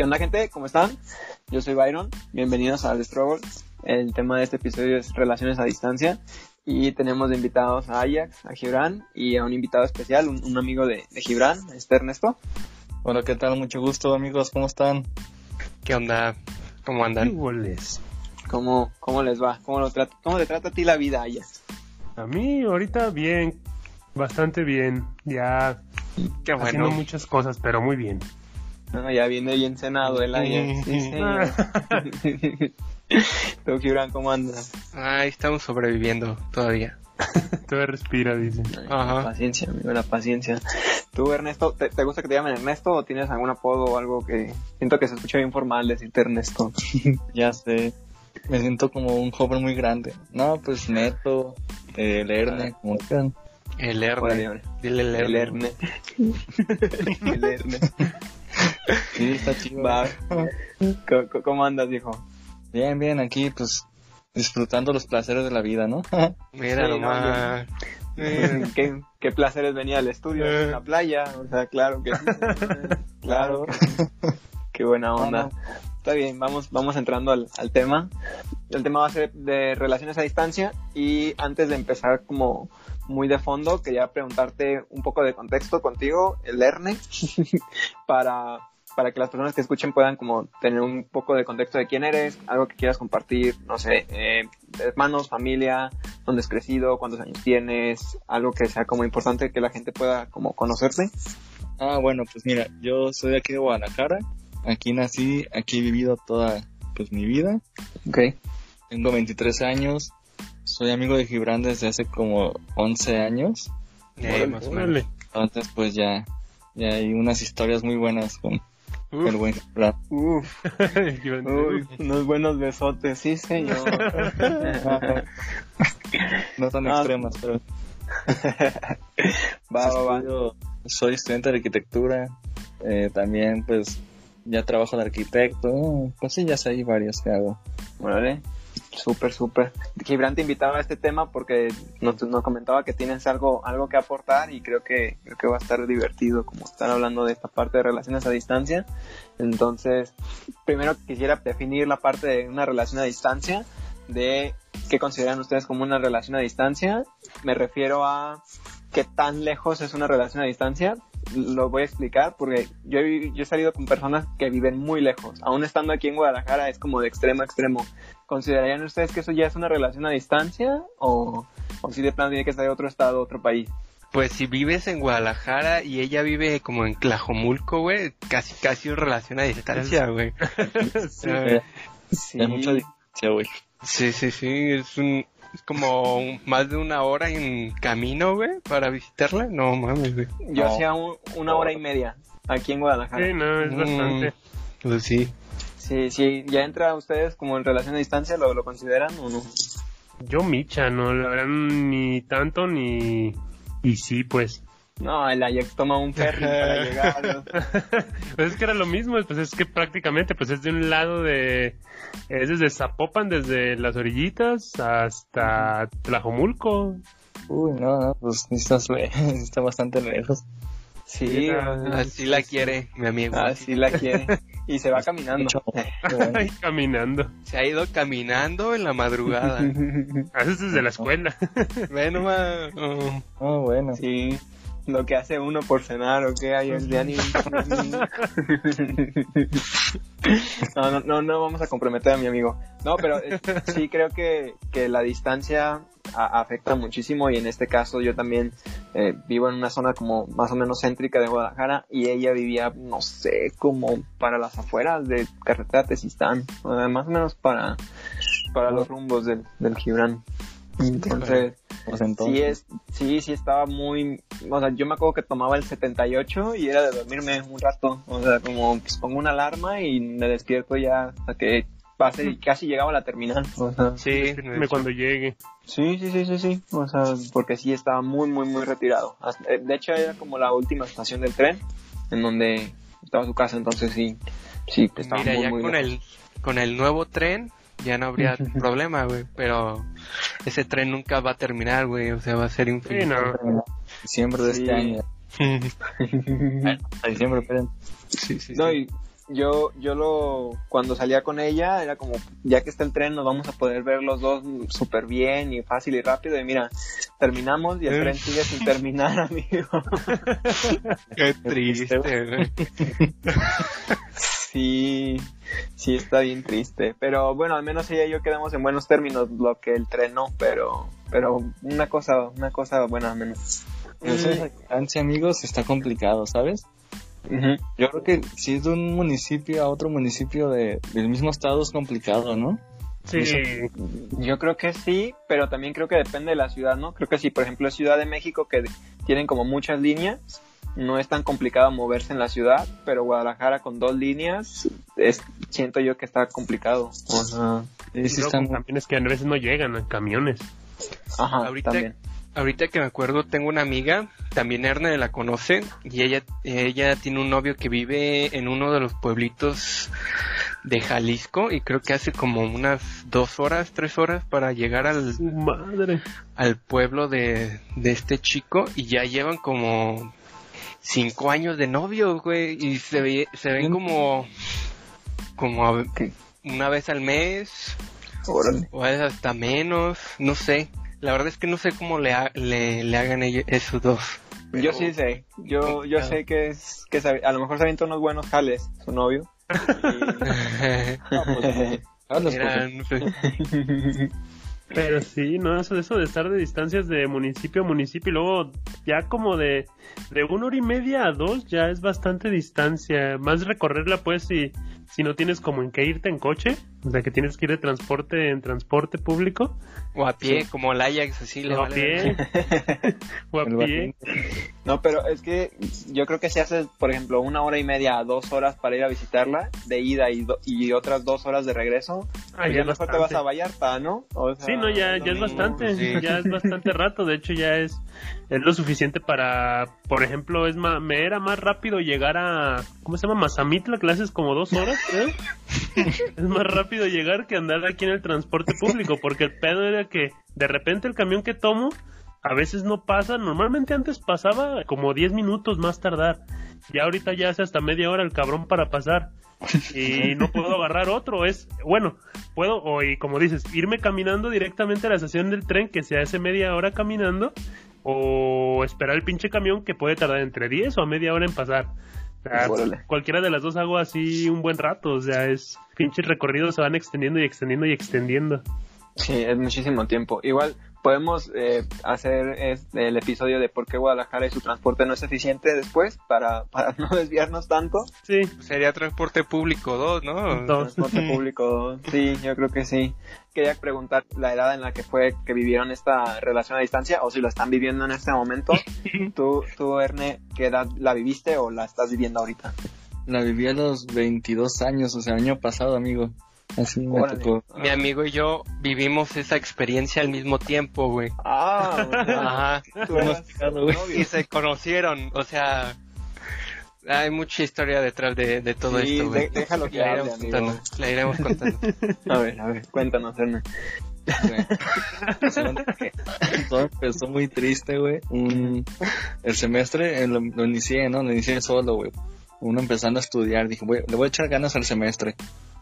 ¿Qué onda, gente? ¿Cómo están? Yo soy Byron. Bienvenidos a The Struggle. El tema de este episodio es relaciones a distancia. Y tenemos de invitados a Ajax, a Gibran y a un invitado especial, un, un amigo de, de Gibran, este Ernesto. Hola, ¿qué tal? Mucho gusto, amigos. ¿Cómo están? ¿Qué onda? ¿Cómo andan? Iguales. ¿Cómo, cómo les va? ¿Cómo, lo trata, ¿Cómo te trata a ti la vida, Ajax? A mí ahorita bien, bastante bien. Ya Qué haciendo bueno. muchas cosas, pero muy bien. No, ya viene bien cenado el Ajax. Sí, señor. Tú, Gibran, ¿cómo andas? Ay, estamos sobreviviendo todavía. Todavía respira, dice. La Ajá. paciencia, amigo, la paciencia. Tú, Ernesto, ¿te, te gusta que te llamen Ernesto o tienes algún apodo o algo que... Siento que se escucha bien formal decirte Ernesto. Ya sé. Me siento como un joven muy grande. No, pues Neto, eh, Lerne, como quieran. El Erne. Dile el El Erne. Erne. El Erne. Sí, está chido. Va. ¿Cómo, andas, viejo? Bien, bien, aquí pues disfrutando los placeres de la vida, ¿no? Mira Sí, no, nomás. Mira. ¿Qué, qué placeres venía al estudio, Eh. en la playa, o sea, claro que sí. claro. Qué buena onda. No, Está bien, vamos, vamos entrando al, al tema. El tema va a ser de relaciones a distancia y antes de empezar como muy de fondo, quería preguntarte un poco de contexto contigo, el Erne, para, para que las personas que escuchen puedan como tener un poco de contexto de quién eres, algo que quieras compartir, no sé, eh, hermanos, familia, dónde has crecido, cuántos años tienes, algo que sea como importante que la gente pueda como conocerte. Ah, bueno, pues mira, yo soy de aquí de Guadalajara. Aquí nací, aquí he vivido toda pues mi vida. Ok. Tengo 23 años. Soy amigo de Gibran desde hace como 11 años. Eh, más o menos. Órale. Entonces pues ya, ya hay unas historias muy buenas con el buen Gibran. Uf. Uy, unos buenos besotes, sí, señor. No tan Ah. extremas, pero va, va, va. Soy estudiante de arquitectura. eh, también, pues, ya trabajo de arquitecto. Cosillas hay varias que hago. Órale. Súper, súper. Gibran te invitaba a este tema porque nos, comentaba que tienes algo, algo que aportar y creo que, creo que va a estar divertido como estar hablando de esta parte de relaciones a distancia. Entonces, primero quisiera definir la parte de una relación a distancia, de qué consideran ustedes como una relación a distancia. Me refiero a qué tan lejos es una relación a distancia. Lo voy a explicar porque yo he, yo he salido con personas que viven muy lejos. Aún estando aquí en Guadalajara es como de extremo a extremo. ¿Considerarían ustedes que eso ya es una relación a distancia? ¿O, o si de plano tiene que ser de otro estado, otro país? Pues si vives en Guadalajara y ella vive como en Tlajomulco, güey, casi casi una relación a distancia, güey. Sí. Eh, Sí. Hay mucha güey. Sí, sí, sí, es un es como un- más de una hora en camino, güey, para visitarla. No mames, güey. Yo No. hacía un- una hora y media aquí en Guadalajara. Sí, no, es Mm. bastante. Pues sí. Sí, sí, ¿ya entra ustedes como en relación a distancia? ¿Lo, lo consideran o no? Yo micha, no, la verdad, ni tanto ni... Y sí, pues. No, el Ajax toma un ferry para llegar. Pues es que era lo mismo, pues es que prácticamente pues es de un lado de... Es desde Zapopan, desde las orillitas hasta Tlajomulco. Uy, no, no, pues sí está bastante lejos. Sí, Así la quiere mi amigo. así la quiere. Y se va caminando. Bueno. Ay, caminando. Se ha ido caminando en la madrugada. Haces desde la escuela. Ve nomás. Oh. Ah, bueno. Sí, lo que hace uno por cenar o qué hay es de ánimo. No, no, no, no vamos a comprometer a mi amigo. No, pero eh, sí creo que, que la distancia a- afecta muchísimo y en este caso yo también eh, vivo en una zona como más o menos céntrica de Guadalajara y ella vivía, no sé, como para las afueras de carretera sea, más o menos para, para los rumbos del, del Gibran. Entonces, Pues entonces. Sí, es, sí, sí estaba muy, o sea, yo me acuerdo que tomaba el 78 y era de dormirme un rato, o sea, como pues, pongo una alarma y me despierto ya hasta que pase y casi llegaba a la terminal, o sea, Sí, cuando llegue. sí, sí, sí, sí, sí, o sea, porque sí estaba muy, muy, muy retirado. Eh, De hecho era como la última estación del tren en donde estaba su casa, entonces sí, sí, estaba Mira, muy, ya muy con lejos. el, con el nuevo tren ya no habría problema, güey. Pero ese tren nunca va a terminar, güey. O sea, va a ser Sí, infinito. no. Diciembre de Sí. este año. A diciembre, esperen. sí, sí, No, sí. y, yo, yo lo, cuando salía con ella, era como, ya que está el tren, nos vamos a poder ver los dos súper bien y fácil y rápido. Y mira, terminamos y el tren sigue sin terminar, amigo. Qué triste, güey. Sí, sí está bien triste. Pero bueno, al menos ella y yo quedamos en buenos términos, lo que el tren no, pero, pero una cosa, una cosa buena al menos. Eso es distancia, amigos, está complicado, ¿sabes? Yo creo que si es de un municipio a otro municipio de, del mismo estado es complicado, ¿no? Sí, Yo creo que sí, pero también creo que depende de la ciudad, ¿no? Creo que si, por ejemplo, es Ciudad de México, que tienen como muchas líneas, no es tan complicado moverse en la ciudad, pero Guadalajara con dos líneas, es, siento yo que está complicado. O sea, está camiones que a veces no llegan a camiones. ajá, Ahorita- también. Ahorita que me acuerdo, tengo una amiga, también Erne la conoce, y ella, ella tiene un novio que vive en uno de los pueblitos de Jalisco, y creo que hace como unas dos horas, tres horas para llegar al, Su madre. al pueblo de, de este chico, y ya llevan como cinco años de novio, güey, y se, ve, se ven como, como a- una vez al mes, Órale. o es hasta menos, no sé. La verdad es que no sé cómo le, ha- le, le hagan ellos, esos dos. Yo sí sé, yo, yo sé que es, que a lo mejor se avienta unos buenos jales, su novio. Hablas por- Era, no sé. Pero sí, no, eso, eso de estar de distancias de municipio a municipio y luego ya como de, de una hora y media a dos ya es bastante distancia. Más recorrerla pues si, si no tienes como en qué irte en coche, o sea que tienes que ir de transporte en transporte público, O a pie, como el Ajax, así le o a vale. pie, o a el pie. No, pero es que yo creo que si haces, por ejemplo, una hora y media a dos horas para ir a visitarla, de ida y, do- y otras dos horas de regreso, Ah, pues ya mejor te vas a Vallarta, ¿no? O sea, Sí, no, ya, ya es bastante, sí. ya es bastante rato, de hecho ya es, es lo suficiente para, por ejemplo, es ma- me era más rápido llegar a, ¿cómo se llama? Mazamitla, haces como dos horas, creo. es más rápido llegar que andar aquí en el transporte público, porque el pedo era que de repente el camión que tomo a veces no pasa, normalmente antes pasaba como 10 minutos más tardar, ya ahorita ya hace hasta media hora el cabrón para pasar y no puedo agarrar otro, es, bueno, puedo, o y como dices, irme caminando directamente a la estación del tren que se hace media hora caminando, o esperar el pinche camión que puede tardar entre 10 o a media hora en pasar. O sea, cualquiera de las dos hago así un buen rato, o sea, es pinches recorridos se van extendiendo y extendiendo y extendiendo. Sí, es muchísimo tiempo. Igual podemos eh, hacer este, el episodio de por qué Guadalajara y su transporte no es eficiente después para, para no desviarnos tanto. Sí, Sería transporte público 2, ¿no? Dos. Transporte público, sí, yo creo que sí. Quería preguntar la edad en la que fue que vivieron esta relación a distancia o si lo están viviendo en este momento. ¿Tú, tú Erne, qué edad la viviste o la estás viviendo ahorita? La viví a los 22 años, o sea, año pasado, amigo. Así me Órale. tocó. Mi amigo y yo vivimos esa experiencia al mismo tiempo, güey. Ah, Ajá. picado, güey. Y se conocieron, o sea, hay mucha historia detrás de, de todo Sí, esto, güey. de- déjalo que la hable, iremos contando, la iremos contando. A ver, a ver, cuéntanos, que todo empezó muy triste, güey. Un- El semestre eh, lo, lo inicié, ¿no? Lo inicié solo, güey. Uno empezando a estudiar. Dije, güey, le voy a echar ganas al semestre.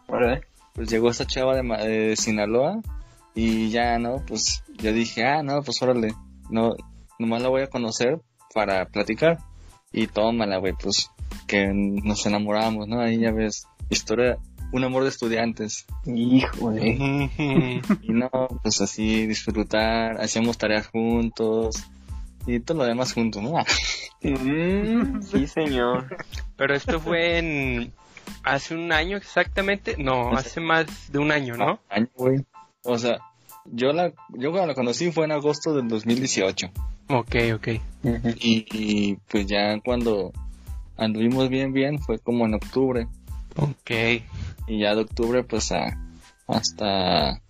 Órale. Pues llegó esta chava de, Ma- de Sinaloa y ya, ¿no? Pues yo dije, ah, no, pues órale. No, nomás la voy a conocer para platicar. Y tómala, güey, pues que nos enamoramos, ¿no? Ahí ya ves, historia, un amor de estudiantes. Híjole. Y no, pues así disfrutar, hacíamos tareas juntos y todo lo demás juntos, ¿no? Mm, sí, señor. Pero esto fue en hace un año exactamente, no, hace más de un año, ¿no? Año, güey. O sea, yo la, yo cuando la conocí fue en agosto del 2018 Ok, ok. y, y, pues ya cuando anduvimos bien bien fue como en octubre Ok. y ya de octubre pues a, hasta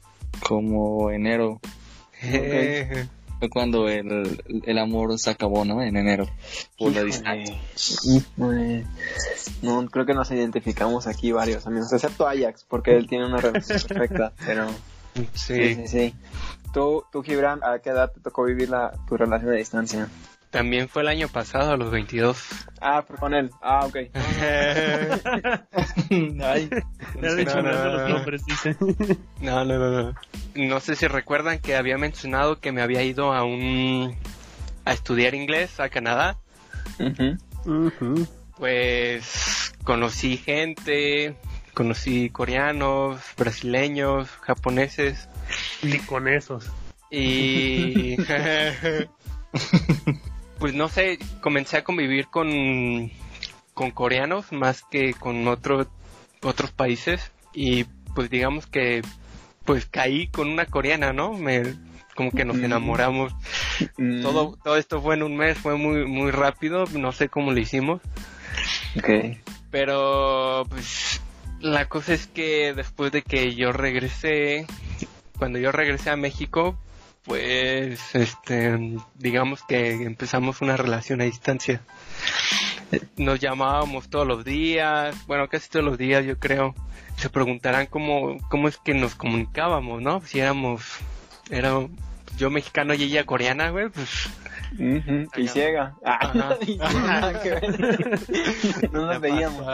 como enero fue cuando el, el amor se acabó, ¿no? En enero por la distancia. Híjole. No, creo que nos identificamos aquí varios amigos, excepto Ajax, porque él tiene una relación perfecta, pero sí, sí. sí, sí. Tú, tú, Gibran, ¿a qué edad te tocó vivir la, tu relación a distancia? También fue el año pasado, a los 22. Ah, fue con él. Ah, ok. Ay, Ya de hecho, no, no, no, los no. nombres, dice. No, no, no, no. No sé si recuerdan que había mencionado que me había ido a un a estudiar inglés a Canadá. Ujú. Ujú. Pues conocí gente, conocí coreanos, brasileños, japoneses Ni con esos. y pues no sé, comencé a convivir con con coreanos más que con otros otros países y pues digamos que pues caí con una coreana, ¿no? Me como que nos enamoramos. Mm, Todo todo esto fue en un mes, fue muy muy rápido, no sé cómo lo hicimos. Ok. Pero, pues, la cosa es que después de que yo regresé, cuando yo regresé a México, pues, este, digamos que empezamos una relación a distancia. Nos llamábamos todos los días, bueno, casi todos los días, yo creo. Se preguntarán cómo, cómo es que nos comunicábamos, ¿no? Si éramos, era yo mexicano y ella coreana, güey, pues, Y ciega. Ah, y ver. no nos veíamos.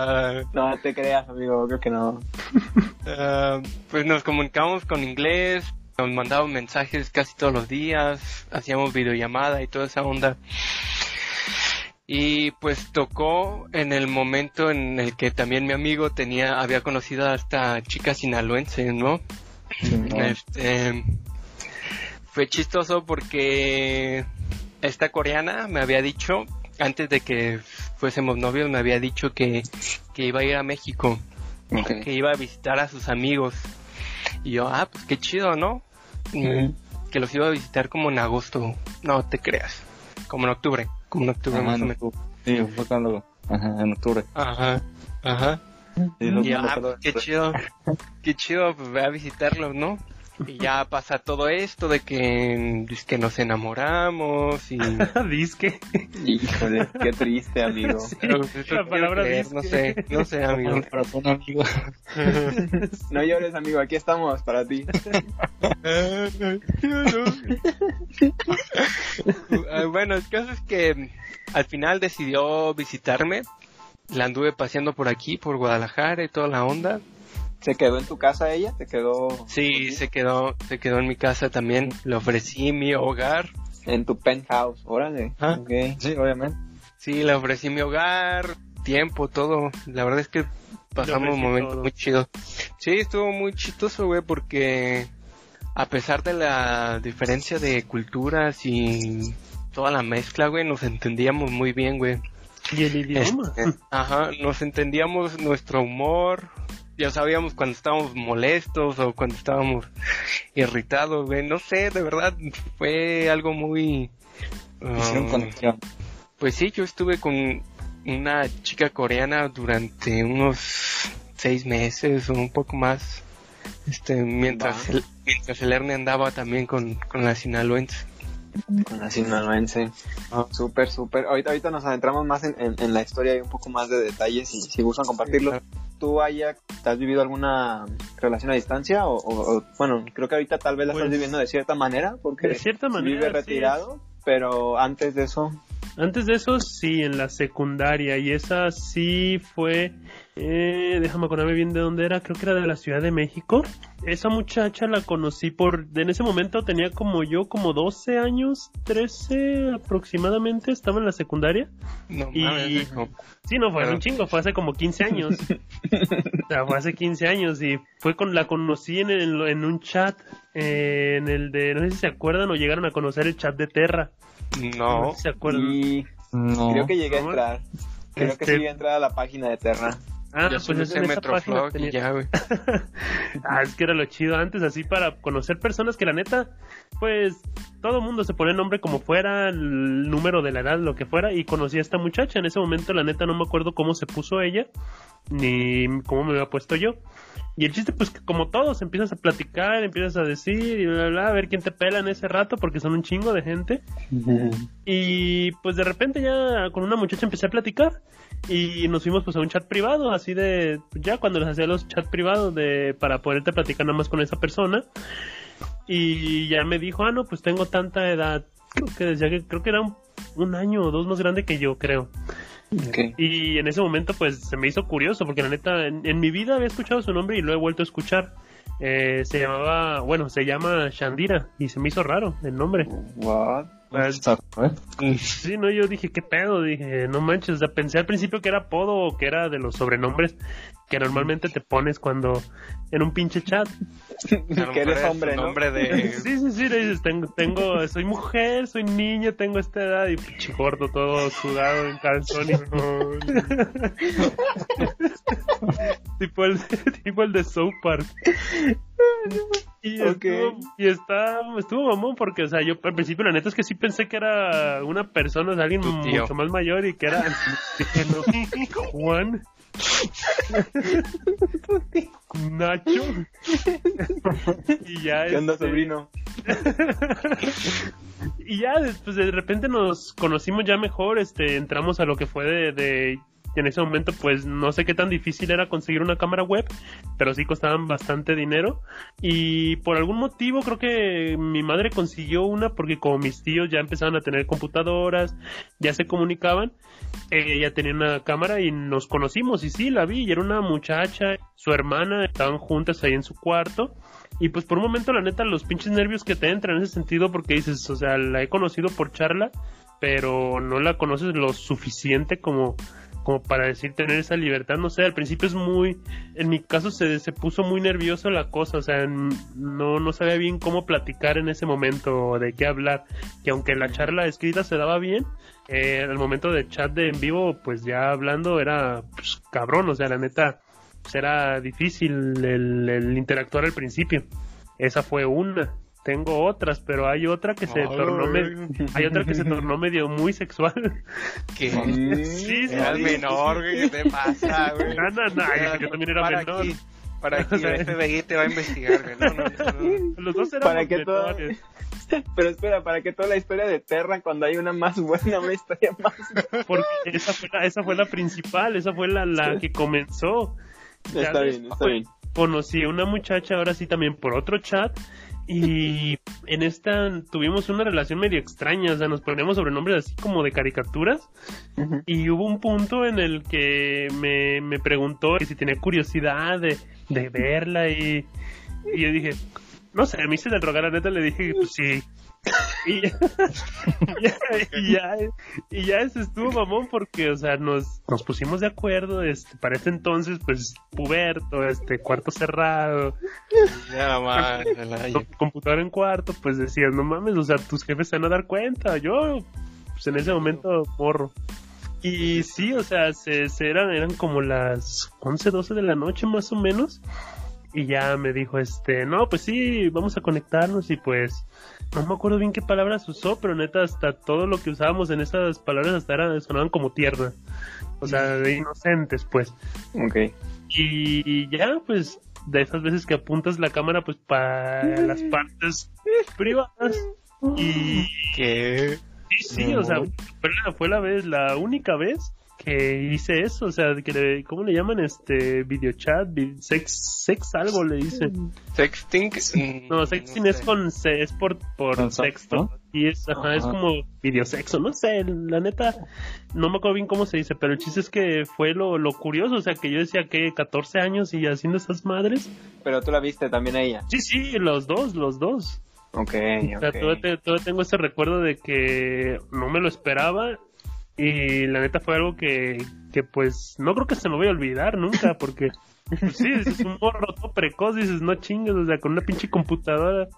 No te creas, amigo, creo que no. Ah, pues nos comunicamos con inglés, nos mandaban mensajes casi todos los días, hacíamos videollamada y toda esa onda. Y pues tocó en el momento en el que también mi amigo tenía, había conocido a esta chica sinaloense, ¿no? Este, fue chistoso porque esta coreana me había dicho, antes de que fuésemos novios, me había dicho que, que iba a ir a México que iba a visitar a sus amigos. Y yo, ah, pues qué chido, ¿no? Mm, Que los iba a visitar como en agosto. No te creas. Como en octubre. Como en octubre Ajá, más o en menos. Sí, fue cuando, ajá, en octubre. Ajá, ajá. Sí, Y yo, ah, pues, qué chido. Qué chido, pues ve a visitarlos, ¿no? Y ya pasa todo esto de que, es que nos enamoramos y... Disque. Híjole, qué triste, amigo. Pero, pues, La palabra creer, disque. no sé, no sé, amigo. Para un amigo. No llores, amigo, aquí estamos para ti. Ah, bueno, el caso es que al final decidió visitarme. La anduve paseando por aquí, por Guadalajara y toda la onda. ¿Se quedó en tu casa ella? ¿Se quedó Sí, se quedó, se quedó en mi casa también. Le ofrecí mi hogar. en tu penthouse? Órale. Ah. Sí, obviamente. Sí, le ofrecí mi hogar, tiempo, todo. La verdad es que pasamos momentos todo. muy chidos. Sí, estuvo muy chistoso, güey, porque a pesar de la diferencia de culturas y toda la mezcla, güey, nos entendíamos muy bien, güey. Y el idioma. Este, ajá, nos entendíamos nuestro humor. Ya sabíamos cuando estábamos molestos o cuando estábamos irritados, güey. No sé, de verdad, fue algo muy... Hicieron um, conexión. pues sí, yo estuve con una chica coreana durante unos seis meses o un poco más. Este, mientras el, mientras el Erne andaba también con, con la sinaloense. Con la sinaloense. Ah. Súper, súper. Ahorita, ahorita nos adentramos más en, en- en la historia y un poco más de detalles y si gustan compartirlo. claro. ¿Tú, Aya, has vivido alguna relación a distancia? O, o- o- bueno, creo que ahorita tal vez la Pues, estás viviendo de cierta manera porque de cierta manera, vive sí. retirado, pero antes de eso... Antes de eso, sí, en la secundaria. Y esa sí fue. Eh, déjame acordarme bien de dónde era. Creo que era de la Ciudad de México. Esa muchacha la conocí por. En ese momento tenía como yo, como 12 años, 13 aproximadamente. Estaba en la secundaria. No Y- mames. Sí, no, fue hace Claro. un chingo, fue hace como 15 años. o sea, fue hace 15 años y fue con la conocí en, el- en un chat, eh, en el de, no sé si se acuerdan o llegaron a conocer el chat de Terra. No. sé si se acuerdan. Y No. creo que llegué a entrar. Creo que Este- sí llegué a entrar a la página de Terra. Ah, pues es en esa página Metroflog tenía- y ya, güey. Ah, es que era lo chido antes, así para conocer personas que la neta, pues todo el mundo se pone nombre como fuera, el número de la edad, lo que fuera, y conocí a esta muchacha. En ese momento, la neta, no me acuerdo cómo se puso ella, ni cómo me había puesto yo. Y el chiste, pues que como todos, empiezas a platicar, empiezas a decir, y bla, bla, bla, a ver quién te pela en ese rato, porque son un chingo de gente. Y pues de repente ya con una muchacha empecé a platicar y nos fuimos pues a un chat privado, así de ya cuando les hacía los chats privados de para poderte platicar nada más con esa persona. Y ya me dijo, "Ah, no, pues tengo tanta edad." Creo que decía que creo que era un un año o dos más grande que yo, creo. Ok. Y en ese momento, pues se me hizo curioso, porque la neta, en, en mi vida había escuchado su nombre y lo he vuelto a escuchar. Eh, se llamaba, bueno, se llama Shandira y se me hizo raro el nombre. What? Pues, Sí, no, yo dije, ¿qué pedo? Dije, no manches, o sea, pensé al principio que era apodo o que era de los sobrenombres que normalmente te pones cuando en un pinche chat. Que eres es hombre, ¿no? nombre de... Sí, sí, sí, le dices, tengo, tengo, soy mujer, soy niña, tengo esta edad y pinche gordo todo sudado en calzón y tipo el, tipo el de South Park. Y, estuvo, y está, estuvo mamón porque, o sea, yo al principio la neta es que sí pensé que era una persona, o sea, alguien mucho más mayor y que era Juan. Nacho. y ya ¿Qué onda, este, sobrino? y ya después de repente nos conocimos ya mejor, este, entramos a lo que fue de, de- en ese momento pues no sé qué tan difícil era conseguir una cámara web, pero sí costaban bastante dinero. Y por algún motivo creo que mi madre consiguió una porque como mis tíos ya empezaban a tener computadoras, ya se comunicaban, ella tenía una cámara y nos conocimos y sí, la vi y era una muchacha, su hermana, estaban juntas ahí en su cuarto. Y pues por un momento, la neta, los pinches nervios que te entran en ese sentido, porque dices, o sea, la he conocido por charla, pero no la conoces lo suficiente como, como para decir tener esa libertad. No sé, al principio es muy, en mi caso se, se puso muy nervioso la cosa, o sea, no, no sabía bien cómo platicar en ese momento, de qué hablar, que aunque la charla escrita se daba bien, eh, al momento de chat de en vivo, pues ya hablando era pues, cabrón, o sea, la neta pues era difícil el, el interactuar al principio. Esa fue una. Tengo otras, pero hay otra que se tornó me- hay otra que se tornó medio muy sexual. que Sí, sí, Eras sí. menor, güey, ¿qué te pasa, güey? No, no, no, yo- yo también era para menor. Aquí, para aquí, O sea, el FBI te va a investigar, güey. No, no, no. Los dos éramos Para que todo- menores. Pero espera, para que toda la historia de Terra, cuando hay una más buena, una historia más. Porque esa fue la, esa fue la principal, esa fue la, la que comenzó. Ya Está bien, está bien. Conocí a una muchacha, ahora sí también por otro chat. Y en esta tuvimos una relación medio extraña, o sea, nos poníamos sobrenombres así como de caricaturas. Y hubo un punto en el que me, me preguntó que si tenía curiosidad de, de verla y, y yo dije, no sé, me hice del rogar, la neta le dije, pues sí. Y ya, y ya, y ya eso estuvo mamón porque, o sea, nos, nos pusimos de acuerdo, este, para ese entonces, pues, puberto, este, cuarto cerrado, Ya, con- computadora en cuarto, pues decías, no mames, o sea, tus jefes se van a dar cuenta, yo, pues en ese momento, morro. Y sí, o sea, se, se eran, eran como las 11, 12 de la noche más o menos. Y ya me dijo, este, no, pues sí, vamos a conectarnos y pues, no me acuerdo bien qué palabras usó, pero neta, hasta todo lo que usábamos en esas palabras hasta eran, sonaban como tiernas. O sea, de inocentes, pues. Ok. Y ya, pues, de esas veces que apuntas la cámara, pues, para las partes privadas. Y ¿Qué? sí, sí, o sea, fue la, fue la vez, la única vez que hice eso, o sea, que le- ¿cómo le llaman? Este, videochat, vi- sex, sex algo le dicen. ¿Sexting? Mm, No, sexting sé. es con, se- es por, por Con texto. ¿no? Y es, ajá, es Ajá. como videosexo, no sé, la neta, no me acuerdo bien cómo se dice, pero el chiste es que fue lo, lo curioso, o sea, que yo decía que 14 años y haciendo esas madres. Pero tú la viste también a ella. Sí, sí, los dos, los dos. Ok, O sea, ok. todavía, todavía tengo ese recuerdo de que no me lo esperaba y la neta fue algo que, que pues no creo que se me voy a olvidar nunca porque pues, sí, es un morro todo precoz, dices, no chingues, o sea, con una pinche computadora.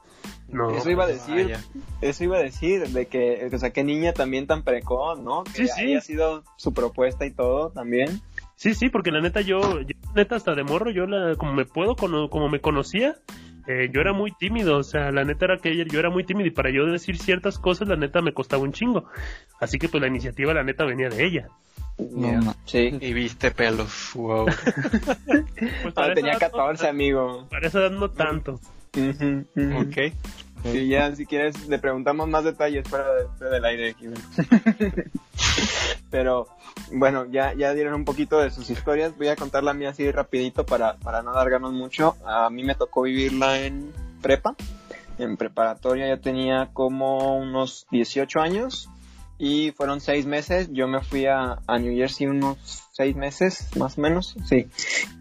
No, Eso iba a decir, Vaya. eso iba a decir, de que, o sea, qué niña también tan precoz, ¿no? Que Sí, sí. haya sido su propuesta y todo también. Sí, sí, porque la neta yo, yo neta hasta de morro, yo la, como me puedo, cono- como me conocía, eh, yo era muy tímido, o sea, la neta era que yo era muy tímido y para yo decir ciertas cosas, la neta me costaba un chingo. Así que pues la iniciativa, la neta, venía de ella. Yeah. Sí. Y viste pelos, wow. Pues Ah, para tenía esa edad no- 14, amigo. Para esa edad no tanto. Ok. Sí, ya, si quieres, le preguntamos más detalles fuera, de- fuera del aire aquí. Pero, bueno, ya, ya dieron un poquito de sus historias. Voy a contar la mía así rapidito para, para no alargarnos mucho. A mí me tocó vivirla en prepa. En preparatoria ya tenía como unos 18 años. y fueron seis meses. Yo me fui a, a New Jersey unos seis meses, más o menos, sí.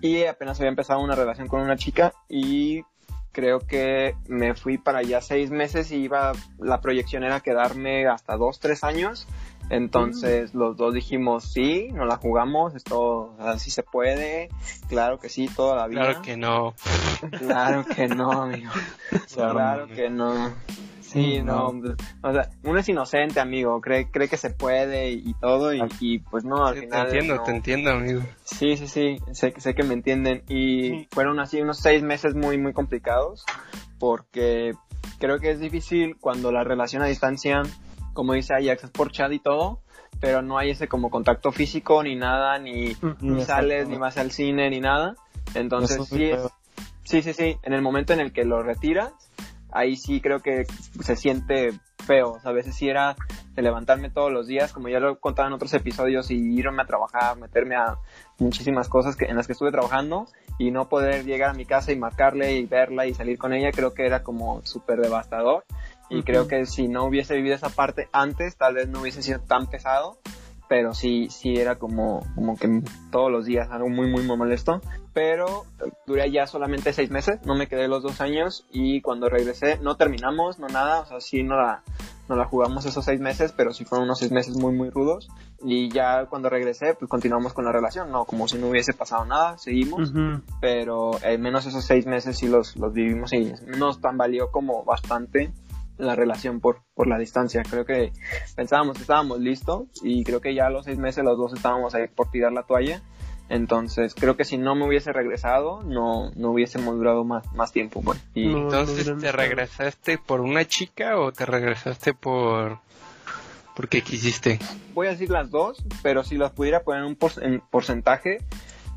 Y apenas había empezado una relación con una chica y creo que me fui para allá seis meses y iba, la proyección era quedarme hasta dos, tres años. Entonces los dos dijimos, sí, nos la jugamos, esto así se puede, claro que sí, toda la vida. Claro que no. Claro que no, amigo. claro que no. Sí, no. O sea, uno es inocente, amigo. Cree, cree que se puede y, todo. Y, y, pues no, al Sí, final. te entiendo, no. te entiendo, amigo. Sí, sí, sí. Sé, sé que me entienden. Y fueron así unos seis meses muy, muy complicados. Porque creo que es difícil cuando la relación a distancia, como dice Ajax, es por chat y todo. Pero no hay ese como contacto físico ni nada, ni, ni Exacto. sales, ni vas al cine, ni nada. Entonces sí es. Sí, sí, sí. En el momento en el que lo retiras, ahí sí creo que se siente feo. O sea, a veces sí era de levantarme todos los días, como ya lo he contado en otros episodios, y irme a trabajar, meterme a muchísimas cosas que, en las que estuve trabajando y no poder llegar a mi casa y marcarle y verla y salir con ella, creo que era como súper devastador. Y creo que si no hubiese vivido esa parte antes, tal vez no hubiese sido tan pesado. Pero sí, sí era como, como que todos los días algo muy, muy, muy molesto. Pero eh, duré ya solamente seis meses, no me quedé los dos años y cuando regresé no terminamos, no nada, o sea, sí no la, no la jugamos esos seis meses, pero sí fueron unos seis meses muy muy rudos. Y ya cuando regresé pues continuamos con la relación, no como si no hubiese pasado nada, seguimos, Ujú. pero al menos esos seis meses sí los, los vivimos y nos tambaleó como bastante la relación por, por la distancia. Creo que pensábamos que estábamos listos y creo que ya a los seis meses los dos estábamos ahí por tirar la toalla. Entonces creo que si no me hubiese regresado no, no hubiésemos durado más, más tiempo. Bueno, y No. Entonces, ¿te regresaste por una chica o te regresaste por porque quisiste? voy a decir las dos, pero si las pudiera poner un por- en porcentaje,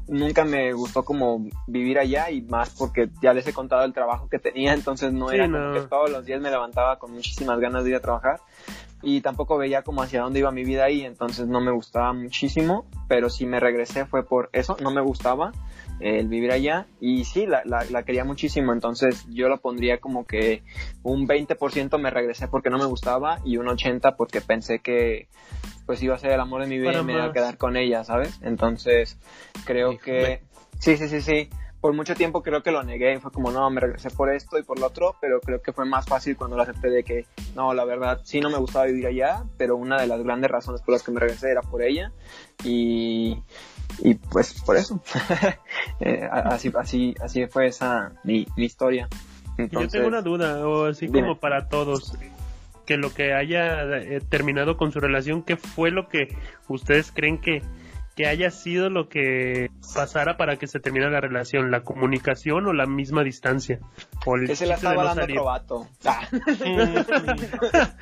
nunca me gustó como vivir allá y más porque ya les he contado el trabajo que tenía, entonces no Sí, era no. como que todos los días me levantaba con muchísimas ganas de ir a trabajar y tampoco veía como hacia dónde iba mi vida ahí, entonces no me gustaba muchísimo, pero si me regresé fue por eso, no me gustaba el vivir allá y sí, la, la, la quería muchísimo, entonces yo lo pondría como que un 20% me regresé porque no me gustaba y un 80% porque pensé que pues iba a ser el amor de mi vida Para y me iba a quedar con ella, ¿sabes? Entonces creo Híjole. que sí, sí, sí, sí. Por mucho tiempo creo que lo negué y fue como, no, me regresé por esto y por lo otro, pero creo que fue más fácil cuando lo acepté de que, no, la verdad, sí no me gustaba vivir allá, pero una de las grandes razones por las que me regresé era por ella y, y pues por eso. Eh, así, así, así fue esa mi, mi historia. Yo Entonces, tengo una duda, o así Dime. como para todos, que lo que haya eh, terminado con su relación, ¿qué fue lo que ustedes creen que, que haya sido lo que pasara para que se terminara la relación? ¿La comunicación o la misma distancia? ¿O el que se la chiste de estaba no dando vato. Ah.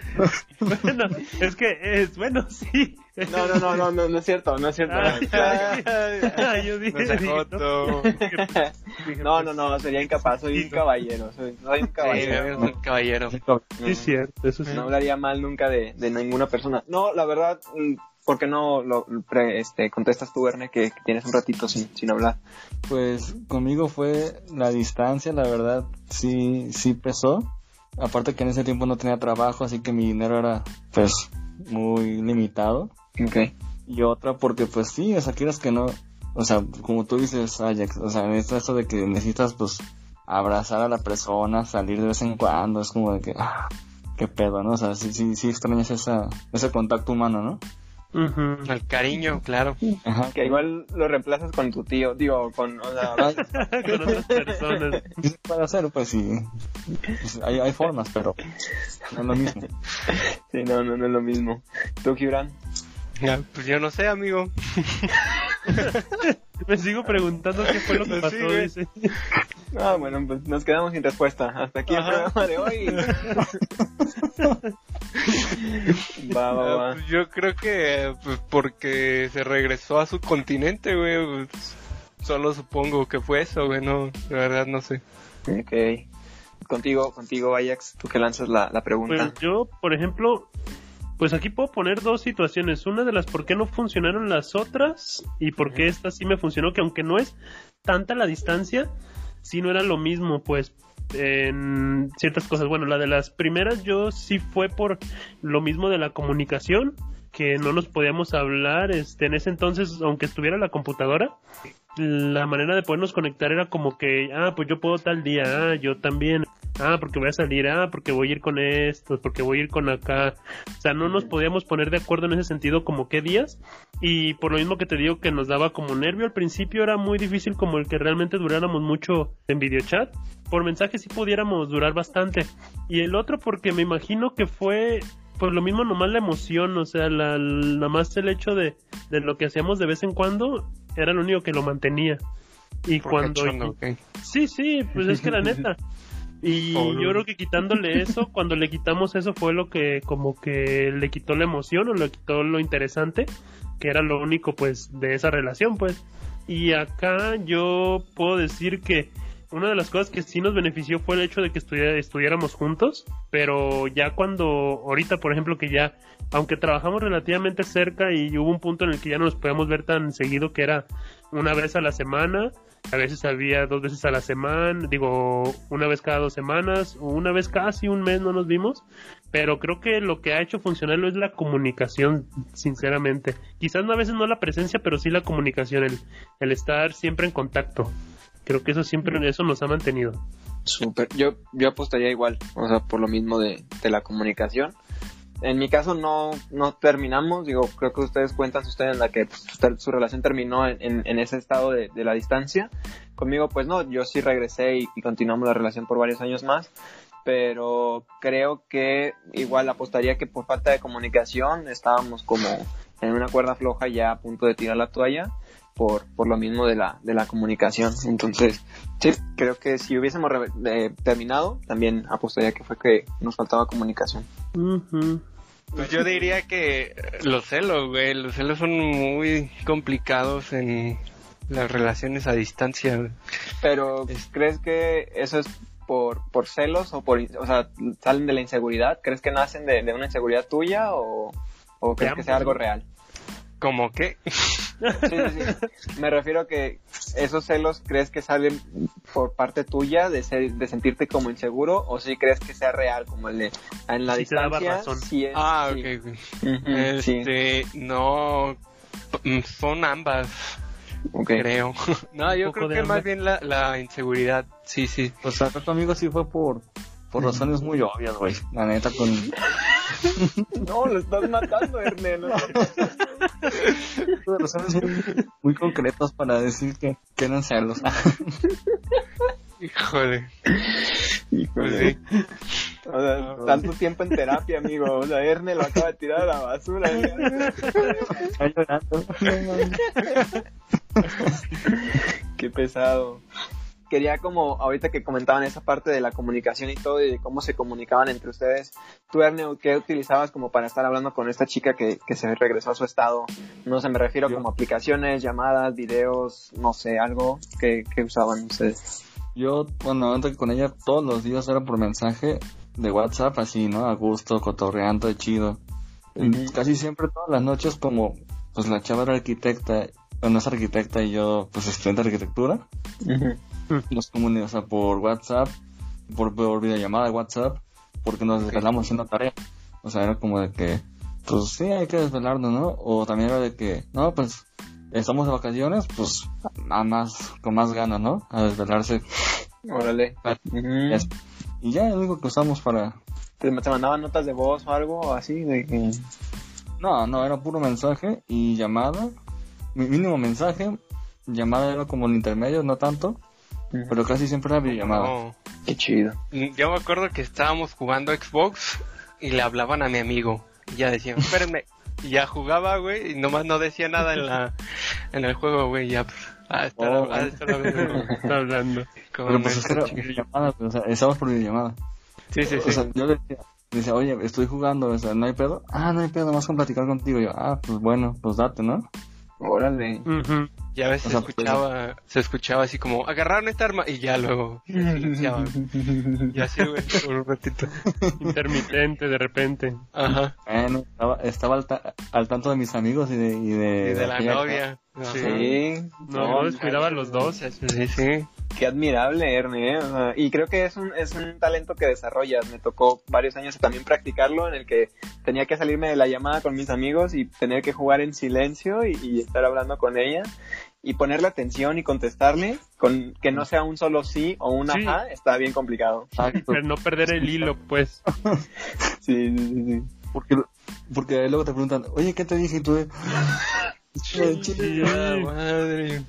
bueno, es que es, bueno, sí. No, no, no, no, no, no es cierto, no es cierto. Ay, ay, ay, yo dije, No dije, No, no, no, sería incapaz, soy un caballero, soy, soy un Sí, caballero. eres un caballero. Sí, es cierto, eso sí. no hablaría mal nunca de, de ninguna persona. No, la verdad, mm, ¿por qué no lo pre- este, contestas tú, Verne, que, que tienes un ratito sin, sin hablar? Pues conmigo fue la distancia, la verdad, sí, sí pesó. Aparte que en ese tiempo no tenía trabajo, así que mi dinero era, pues, muy limitado. Ok. Y otra porque, pues sí, o sea, quieras que no, o sea, como tú dices, Ajax, o sea, es eso de que necesitas, pues, abrazar a la persona, salir de vez en cuando, es como de que, ah, qué pedo, ¿no? O sea, sí, sí, sí extrañas esa, ese contacto humano, ¿no? Ujú. El cariño, claro. Ajá. Que igual lo reemplazas con tu tío, digo, con, o sea, Con otras personas. Puede hacer, pues sí. Pues, hay, hay formas, pero no es lo mismo. sí, no, no, no es lo mismo. ¿Tú, Gibran? Pues yo no sé, amigo. Me sigo preguntando qué fue lo que Sí, pasó, güey. dice. Ah, bueno, pues nos quedamos sin respuesta. Hasta aquí Ajá. el programa de hoy. va, va, Ah, va. pues yo creo que pues, porque se regresó a su continente, güey. pues, solo supongo que fue eso, güey. No, de verdad no sé. Ok. Contigo, contigo, Ajax, tú que lanzas la, la pregunta. Pues yo, por ejemplo, pues aquí puedo poner dos situaciones. Una de las por qué no funcionaron las otras y por qué esta sí me funcionó, que aunque no es tanta la distancia, sí no era lo mismo, pues en ciertas cosas. Bueno, la de las primeras yo sí fue por lo mismo de la comunicación, que no nos podíamos hablar, este, en ese entonces, aunque estuviera la computadora, la manera de podernos conectar era como que, ah, pues yo puedo tal día, ah, yo también, ah, porque voy a salir, ah, porque voy a ir con esto, porque voy a ir con acá. O sea, no nos podíamos poner de acuerdo en ese sentido como qué días. Y por lo mismo que te digo que nos daba como nervio al principio, era muy difícil como el que realmente duráramos mucho en videochat. Por mensaje sí pudiéramos durar bastante. Y el otro porque me imagino que fue pues lo mismo nomás la emoción, o sea, la, nada más el hecho de, de lo que hacíamos de vez en cuando era lo único que lo mantenía. Y Por cuando... cachondo, ok. Sí, sí, pues es que la neta. Y Oh, yo creo que quitándole eso, cuando le quitamos eso fue lo que como que le quitó la emoción o le quitó lo interesante, que era lo único pues de esa relación pues. Y acá yo puedo decir que una de las cosas que sí nos benefició fue el hecho de que estudia- estudiáramos juntos, pero ya cuando ahorita por ejemplo que ya aunque trabajamos relativamente cerca y hubo un punto en el que ya no nos podíamos ver tan seguido que era una vez a la semana, a veces había dos veces a la semana, digo, una vez cada dos semanas, o una vez casi un mes no nos vimos, pero creo que lo que ha hecho funcionarlo es la comunicación, sinceramente. Quizás no, a veces no la presencia, pero sí la comunicación, el, el estar siempre en contacto. Creo que eso siempre, eso nos ha mantenido. Súper. Yo, yo apostaría igual, o sea, por lo mismo de, de la comunicación. En mi caso no, no terminamos, digo, creo que ustedes cuentan su historia en la que pues, su, relación terminó en, en- en ese estado de, de la distancia. Conmigo pues no, yo sí regresé y continuamos la relación por varios años más, pero creo que igual apostaría que por falta de comunicación estábamos como en una cuerda floja ya a punto de tirar la toalla por, por lo mismo de la, de la comunicación. Entonces, Sí, creo que si hubiésemos re- eh, terminado, también apostaría que fue que nos faltaba comunicación. Pues yo diría que los celos, güey, los celos son muy complicados en las relaciones a distancia. güey. Pero, Es- ¿crees que eso es por, por celos o por, o sea, salen de la inseguridad? ¿Crees que nacen de, de una inseguridad tuya o, o crees que sea algo ¿no? real? ¿Cómo qué? Sí, sí, sí. Me refiero a que esos celos crees que salen por parte tuya de, ser- de sentirte como inseguro o si crees que sea real como el de en la Sí te daba distancia. razón. sí es- Ah, sí. ok, sí, Este, no, mm, son ambas, creo. No, yo creo que más bien la, la inseguridad, sí, sí. Pues acá conmigo sí fue por, por razones muy obvias, güey. La neta, con... No, lo estás matando, Ernest. por razones muy, muy concretas para decir que, que eran celos. Híjole, pues Híjole. sí. O sea, tanto tiempo en terapia, amigo. O sea, Erne lo acaba de tirar a la basura. Está llorando. Qué pesado. Quería como, ahorita que comentaban esa parte de la comunicación y todo, y de cómo se comunicaban entre ustedes, tú, Erne, ¿qué utilizabas como para estar hablando con esta chica que, que se regresó a su estado? No sé, me refiero Yo- como aplicaciones, llamadas, videos, no sé, algo que, que usaban ustedes. Yo, bueno, con ella todos los días era por mensaje de WhatsApp, así, ¿no? A gusto, cotorreando, chido. Casi siempre todas las noches como, pues la chava era arquitecta, bueno, es arquitecta y yo, pues estudiante de arquitectura. Nos comunicamos, o sea, por WhatsApp, por, por videollamada de WhatsApp, porque nos desvelamos haciendo tarea. O sea, era como de que, pues sí, hay que desvelarnos, ¿no? O también era de que, no, pues estamos de vacaciones, pues a más, con más ganas, ¿no? A desvelarse. Órale. Es- Y ya es lo único que usamos para... ¿Te, te mandaban notas de voz o algo así? De que... No, no, era puro mensaje y llamada. Mi mínimo mensaje, llamada era como el intermedio, no tanto, pero casi siempre era videollamada. No. Qué chido. Yo me acuerdo que estábamos jugando Xbox y le hablaban a mi amigo. Y ya decían, espérenme. Y ya jugaba, güey, y nomás no decía nada en la en el juego, güey. Ya, pues, ah, estar, Oh, ah, hablando Está Pero pues es que videollamada, o sea, estábamos por videollamada. Sí, sí, O sí. sea, yo le decía, le decía, oye, estoy jugando, o sea, ¿no hay pedo? Ah, no hay pedo, más con platicar contigo. Y yo, ah, pues bueno, pues date, ¿no? Órale. Ujú. Y a veces O sea, se escuchaba, se escuchaba así como, agarraron esta arma y ya luego se. Y así, güey, por un ratito. Intermitente de repente. Ajá. Bueno, estaba, estaba al, ta- al tanto de mis amigos y de... Y de, Y de la novia. Sí. No, no descuidaba a los dos. Sí, sí. Qué admirable, Erne. ¿eh? O sea, y creo que es un, es un talento que desarrollas. Me tocó varios años también practicarlo, en el que tenía que salirme de la llamada con mis amigos y tener que jugar en silencio y, y estar hablando con ella y ponerle atención y contestarle con que no sea un solo sí o un Sí. ajá, está bien complicado. Pero no perder el hilo, pues. Sí, sí, sí, sí. Porque, porque luego te preguntan, oye, ¿qué te dije? Y tú de... Chile, chile.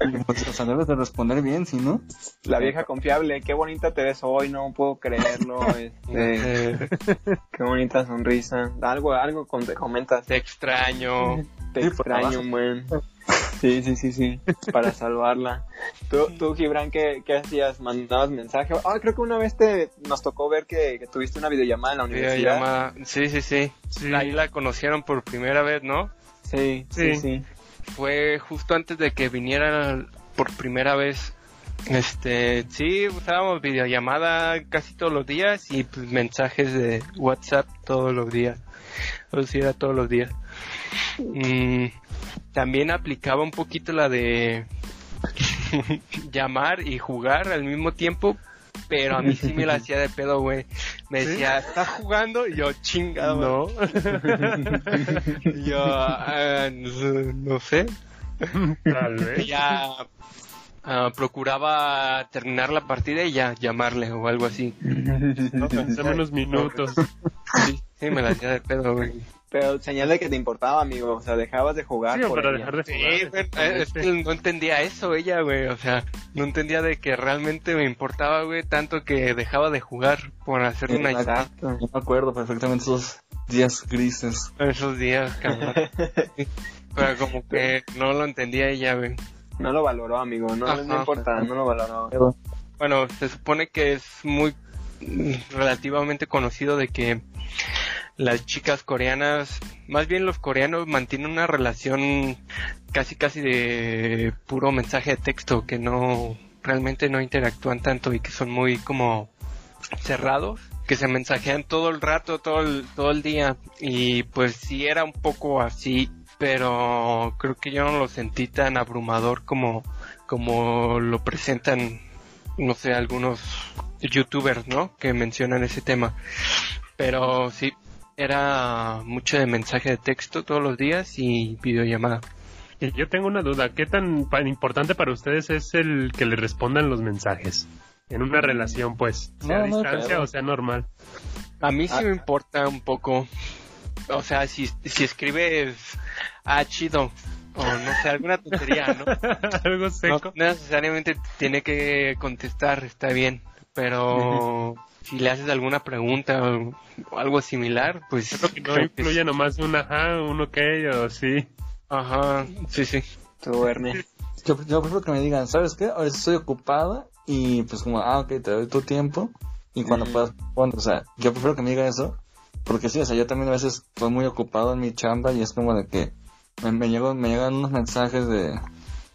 Madre. O sea, debes de responder bien, si no? La vieja confiable, qué bonita te ves hoy, no puedo creerlo. Este, qué bonita sonrisa. Algo, algo con- te comentas. te extraño. Te Sí, por extraño, man. Sí, sí, sí, sí. Para salvarla. Tú, tú Gibran, ¿qué, qué hacías? ¿Mandabas mensaje? Ah, creo que una vez te nos tocó ver que, que tuviste una videollamada en la universidad. Videollamada. Sí, sí, sí, Sí. Ahí la conocieron por primera vez, ¿no? Sí, sí, Sí. sí. Fue justo antes de que viniera por primera vez. Este, sí, usábamos videollamada casi todos los días y pues, mensajes de WhatsApp todos los días. O sea, era todos los días. Mm, también aplicaba un poquito la de llamar y jugar al mismo tiempo, pero a mí sí me la hacía de pedo, güey. Me decía, ¿estás jugando? Y yo, chingado. No. Y yo, "Ah, no no sé. Tal vez. ya ah, procuraba terminar la partida y ya llamarle o algo así. Dame unos minutos. Sí, sí, me la hacía de pedo, güey. Pero señal de que te importaba, amigo. O sea, dejabas de jugar. Sí, por para ella. dejar de Sí, jugar. güey, eh, es que no entendía eso ella, güey. O sea, no entendía de que realmente me importaba, güey, tanto que dejaba de jugar por hacer una llamada Exacto. Yo me acuerdo perfectamente esos días grises. esos días, cabrón. Sí. Pero como que no lo entendía ella, güey. No lo valoró, amigo. No, no Ajá. importa, no lo valoró. Bueno, se supone que es muy relativamente conocido de que las chicas coreanas, más bien los coreanos mantienen una relación casi casi de puro mensaje de texto que no realmente no interactúan tanto y que son muy como cerrados que se mensajean todo el rato todo el, todo el día. Y pues sí era un poco así pero creo que yo no lo sentí tan abrumador como como lo presentan no sé algunos youtubers no que mencionan ese tema. Pero sí era mucho de mensaje de texto todos los días y videollamada Y yo tengo una duda. ¿Qué tan importante para ustedes es el que le respondan los mensajes? En una relación, pues. Sea a No, distancia o sea normal. A mí sí Ah. me importa un poco. O sea, si, si escribes, ah, chido, o no sé, alguna tontería, ¿no? Algo No, seco. no necesariamente tiene que contestar, está bien. Pero si le haces alguna pregunta o o algo similar, pues. Creo que no creo que incluye sí. nomás un ajá, un ok o sí. Ajá, sí, sí. Tú, Erne. Yo, yo prefiero que me digan, ¿sabes qué? Ahora estoy ocupada y pues como, ah, ok, te doy tu tiempo y cuando puedas, respondes. O sea, yo prefiero que me diga eso porque sí, o sea, yo también a veces estoy muy ocupado en mi chamba y es como de que me, me, llego- me llegan unos mensajes de,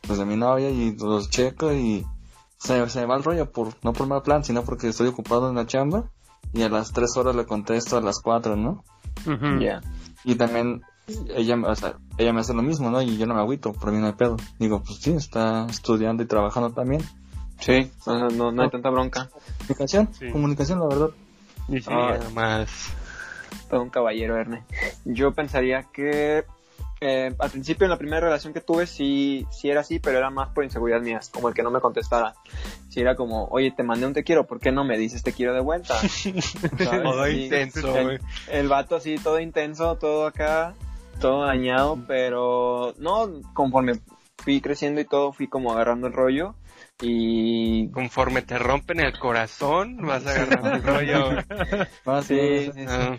pues, de mi novia y los checo y se, se me va el rollo por, no por mal plan, sino porque estoy ocupado en la chamba y a las tres horas le contesto a las cuatro, ¿no? Ujú. Ya. Y también ella, o sea, ella me hace lo mismo, ¿no? Y yo no me agüito, por mí no hay pedo. Digo, pues sí, está estudiando y trabajando también. Sí, o sea, no, no hay tanta bronca. Comunicación, Sí. comunicación, la verdad. Y sí, Nada más. Todo un caballero, Erne. Yo pensaría que eh, al principio en la primera relación que tuve sí, sí era así, pero era más por inseguridad mías, como el que no me contestara. Sí era como, oye, te mandé un te quiero, ¿por qué no me dices te quiero de vuelta? Todo Sí, intenso, el- güey. El vato así, todo intenso, todo acá, todo dañado, pero no, conforme fui creciendo y todo, fui como agarrando el rollo y... Conforme te rompen el corazón, vas a agarrar el rollo. Ah, Sí, sí, es Ah.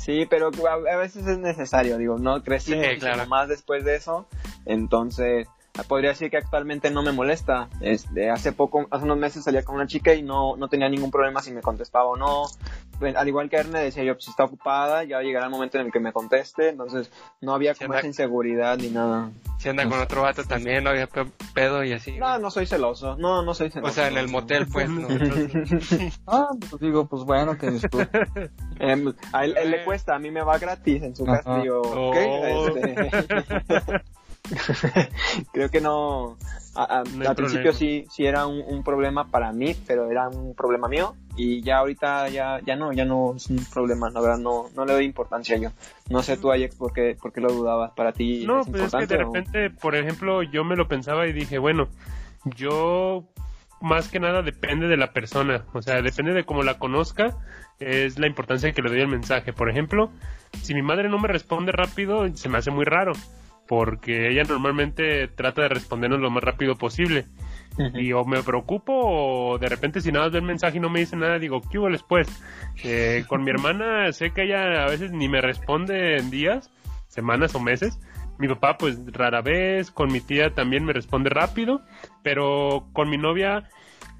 Sí, pero a, veces es necesario, digo, no Sí, claro. más después de eso, entonces podría decir que actualmente no me molesta. Este, hace poco, hace unos meses salía con una chica y no, no tenía ningún problema si me contestaba o no. Al igual que Erne decía yo, pues, si está ocupada, ya llegará el momento en el que me conteste, entonces no había como anda- esa inseguridad ni nada. Si anda con otro vato también, no había pe- pedo y así. No, no soy celoso, no, no soy celoso. O sea, en el motel, pues, no. Ah, pues digo, pues bueno, que disfrute. Em, a él, él le cuesta, a mí me va gratis en su ok, Oh. este, creo que no. a- a- No hay al principio sí, sí era un, un problema para mí, pero era un problema mío. Y ya ahorita ya, ya no, ya no es un problema, la verdad, no, no le doy importancia yo. No sé tú, Ajax, por qué, por qué lo dudabas. ¿Para ti No, es pues es que de o- repente, por ejemplo, yo me lo pensaba y dije, bueno, yo más que nada depende de la persona, o sea, depende de cómo la conozca, es la importancia que le doy al mensaje. Por ejemplo, si mi madre no me responde rápido, se me hace muy raro, porque ella normalmente trata de respondernos lo más rápido posible. Y o me preocupo o de repente si nada más ve el mensaje y no me dice nada, digo, ¿qué hubo después? Eh, con mi hermana sé que ella a veces ni me responde en días, semanas o meses. Mi papá pues rara vez, con mi tía también me responde rápido, pero con mi novia,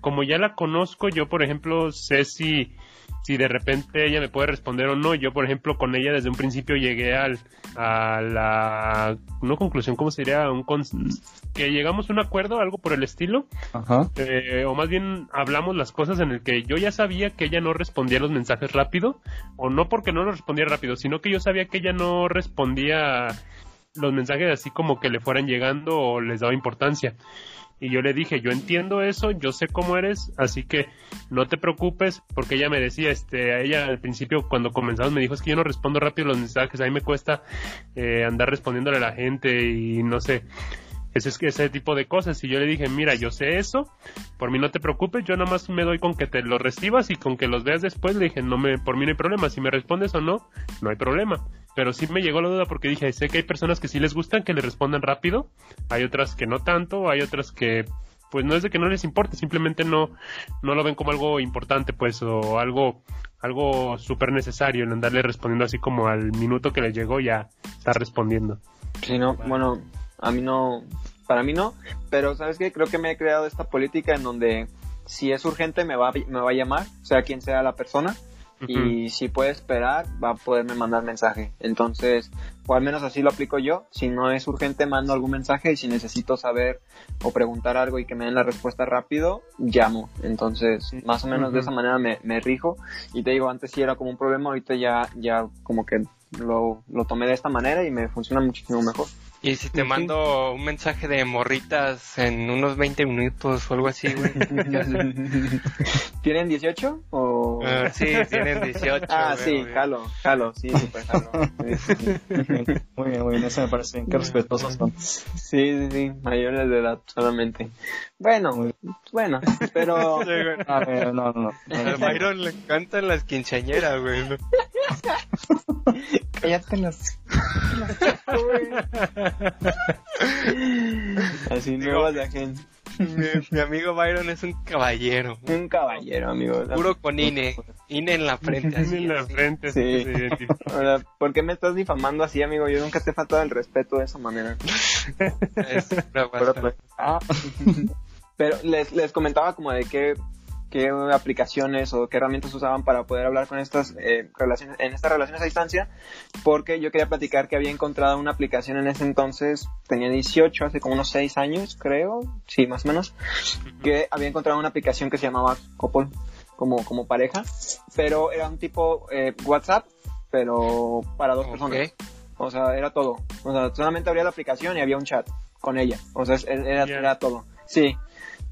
como ya la conozco, yo por ejemplo sé si, si de repente ella me puede responder o no. Yo por ejemplo con ella desde un principio llegué al, a la, no conclusión, ¿cómo sería? Un cons- que llegamos a un acuerdo, algo por el estilo, Ajá. eh, o más bien hablamos las cosas en el que yo ya sabía que ella no respondía los mensajes rápido, o no porque no los respondía rápido, sino que yo sabía que ella no respondía los mensajes así como que le fueran llegando o les daba importancia. Y yo le dije, yo entiendo eso, yo sé cómo eres, así que no te preocupes, porque ella me decía, este, a ella al principio cuando comenzamos me dijo, es que yo no respondo rápido los mensajes, a mí me cuesta eh, andar respondiéndole a la gente y no sé, ese, es- ese tipo de cosas. Y yo le dije, mira, yo sé eso, por mí no te preocupes, yo nada más me doy con que te los recibas y con que los veas después. Le dije, no me, por mí no hay problema, si me respondes o no, no hay problema. Pero sí me llegó la duda porque dije, sé que hay personas que sí les gustan que le respondan rápido, hay otras que no tanto, hay otras que pues no es de que no les importe, simplemente no, no lo ven como algo importante, pues, o algo, algo súper necesario en andarle respondiendo así como al minuto que le llegó ya está respondiendo. Sí, no, bueno, a mí no, para mí no, pero ¿sabes qué? Creo que me he creado esta política en donde si es urgente me va, a- me va a llamar, sea quien sea la persona, y si puede esperar va a poderme mandar mensaje. Entonces, o al menos así lo aplico yo, si no es urgente mando algún mensaje y si necesito saber o preguntar algo y que me den la respuesta rápido, llamo. Entonces, más o menos de Ujú. esa manera me, me rijo y te digo, antes sí era como un problema, ahorita ya, ya como que lo, lo tomé de esta manera y me funciona muchísimo mejor. Y si te Sí. mando un mensaje de morritas en unos 20 minutos o algo así, güey. ¿Tienen 18? O... Ah, sí, tienen 18. Ah, güey, sí, güey. jalo, jalo, sí, super jalo. Sí, sí, sí. Muy bien, muy bien, eso me parece bien. Qué respetuosos son. Sí, sí, sí, mayores de edad solamente. Bueno, bueno, pero Sí, güey. Ah, eh, no, no, no. Al Byron le encantan las quinceañeras, güey. ¿no? cállate las... Así gente. Mi, mi amigo Byron es un caballero. Un caballero, amigo. Puro con INE. INE en la frente. así, en la frente Sí. que. Ahora, ¿Por qué me estás difamando así, amigo? Yo nunca te he faltado el respeto de esa manera. Es Pero, pues, Ah, Pero les, les comentaba como de qué, qué aplicaciones o qué herramientas usaban para poder hablar con estas eh, relaciones, en estas relaciones a distancia, porque yo quería platicar que había encontrado una aplicación en ese entonces, tenía 18, hace como unos 6 años, creo, sí, más o menos, que había encontrado una aplicación que se llamaba Couple, como, como pareja, pero era un tipo eh, WhatsApp, pero para dos personas. Ok. O sea, era todo. O sea, solamente abría la aplicación y había un chat con ella. O sea, era, Ya. era todo. Sí.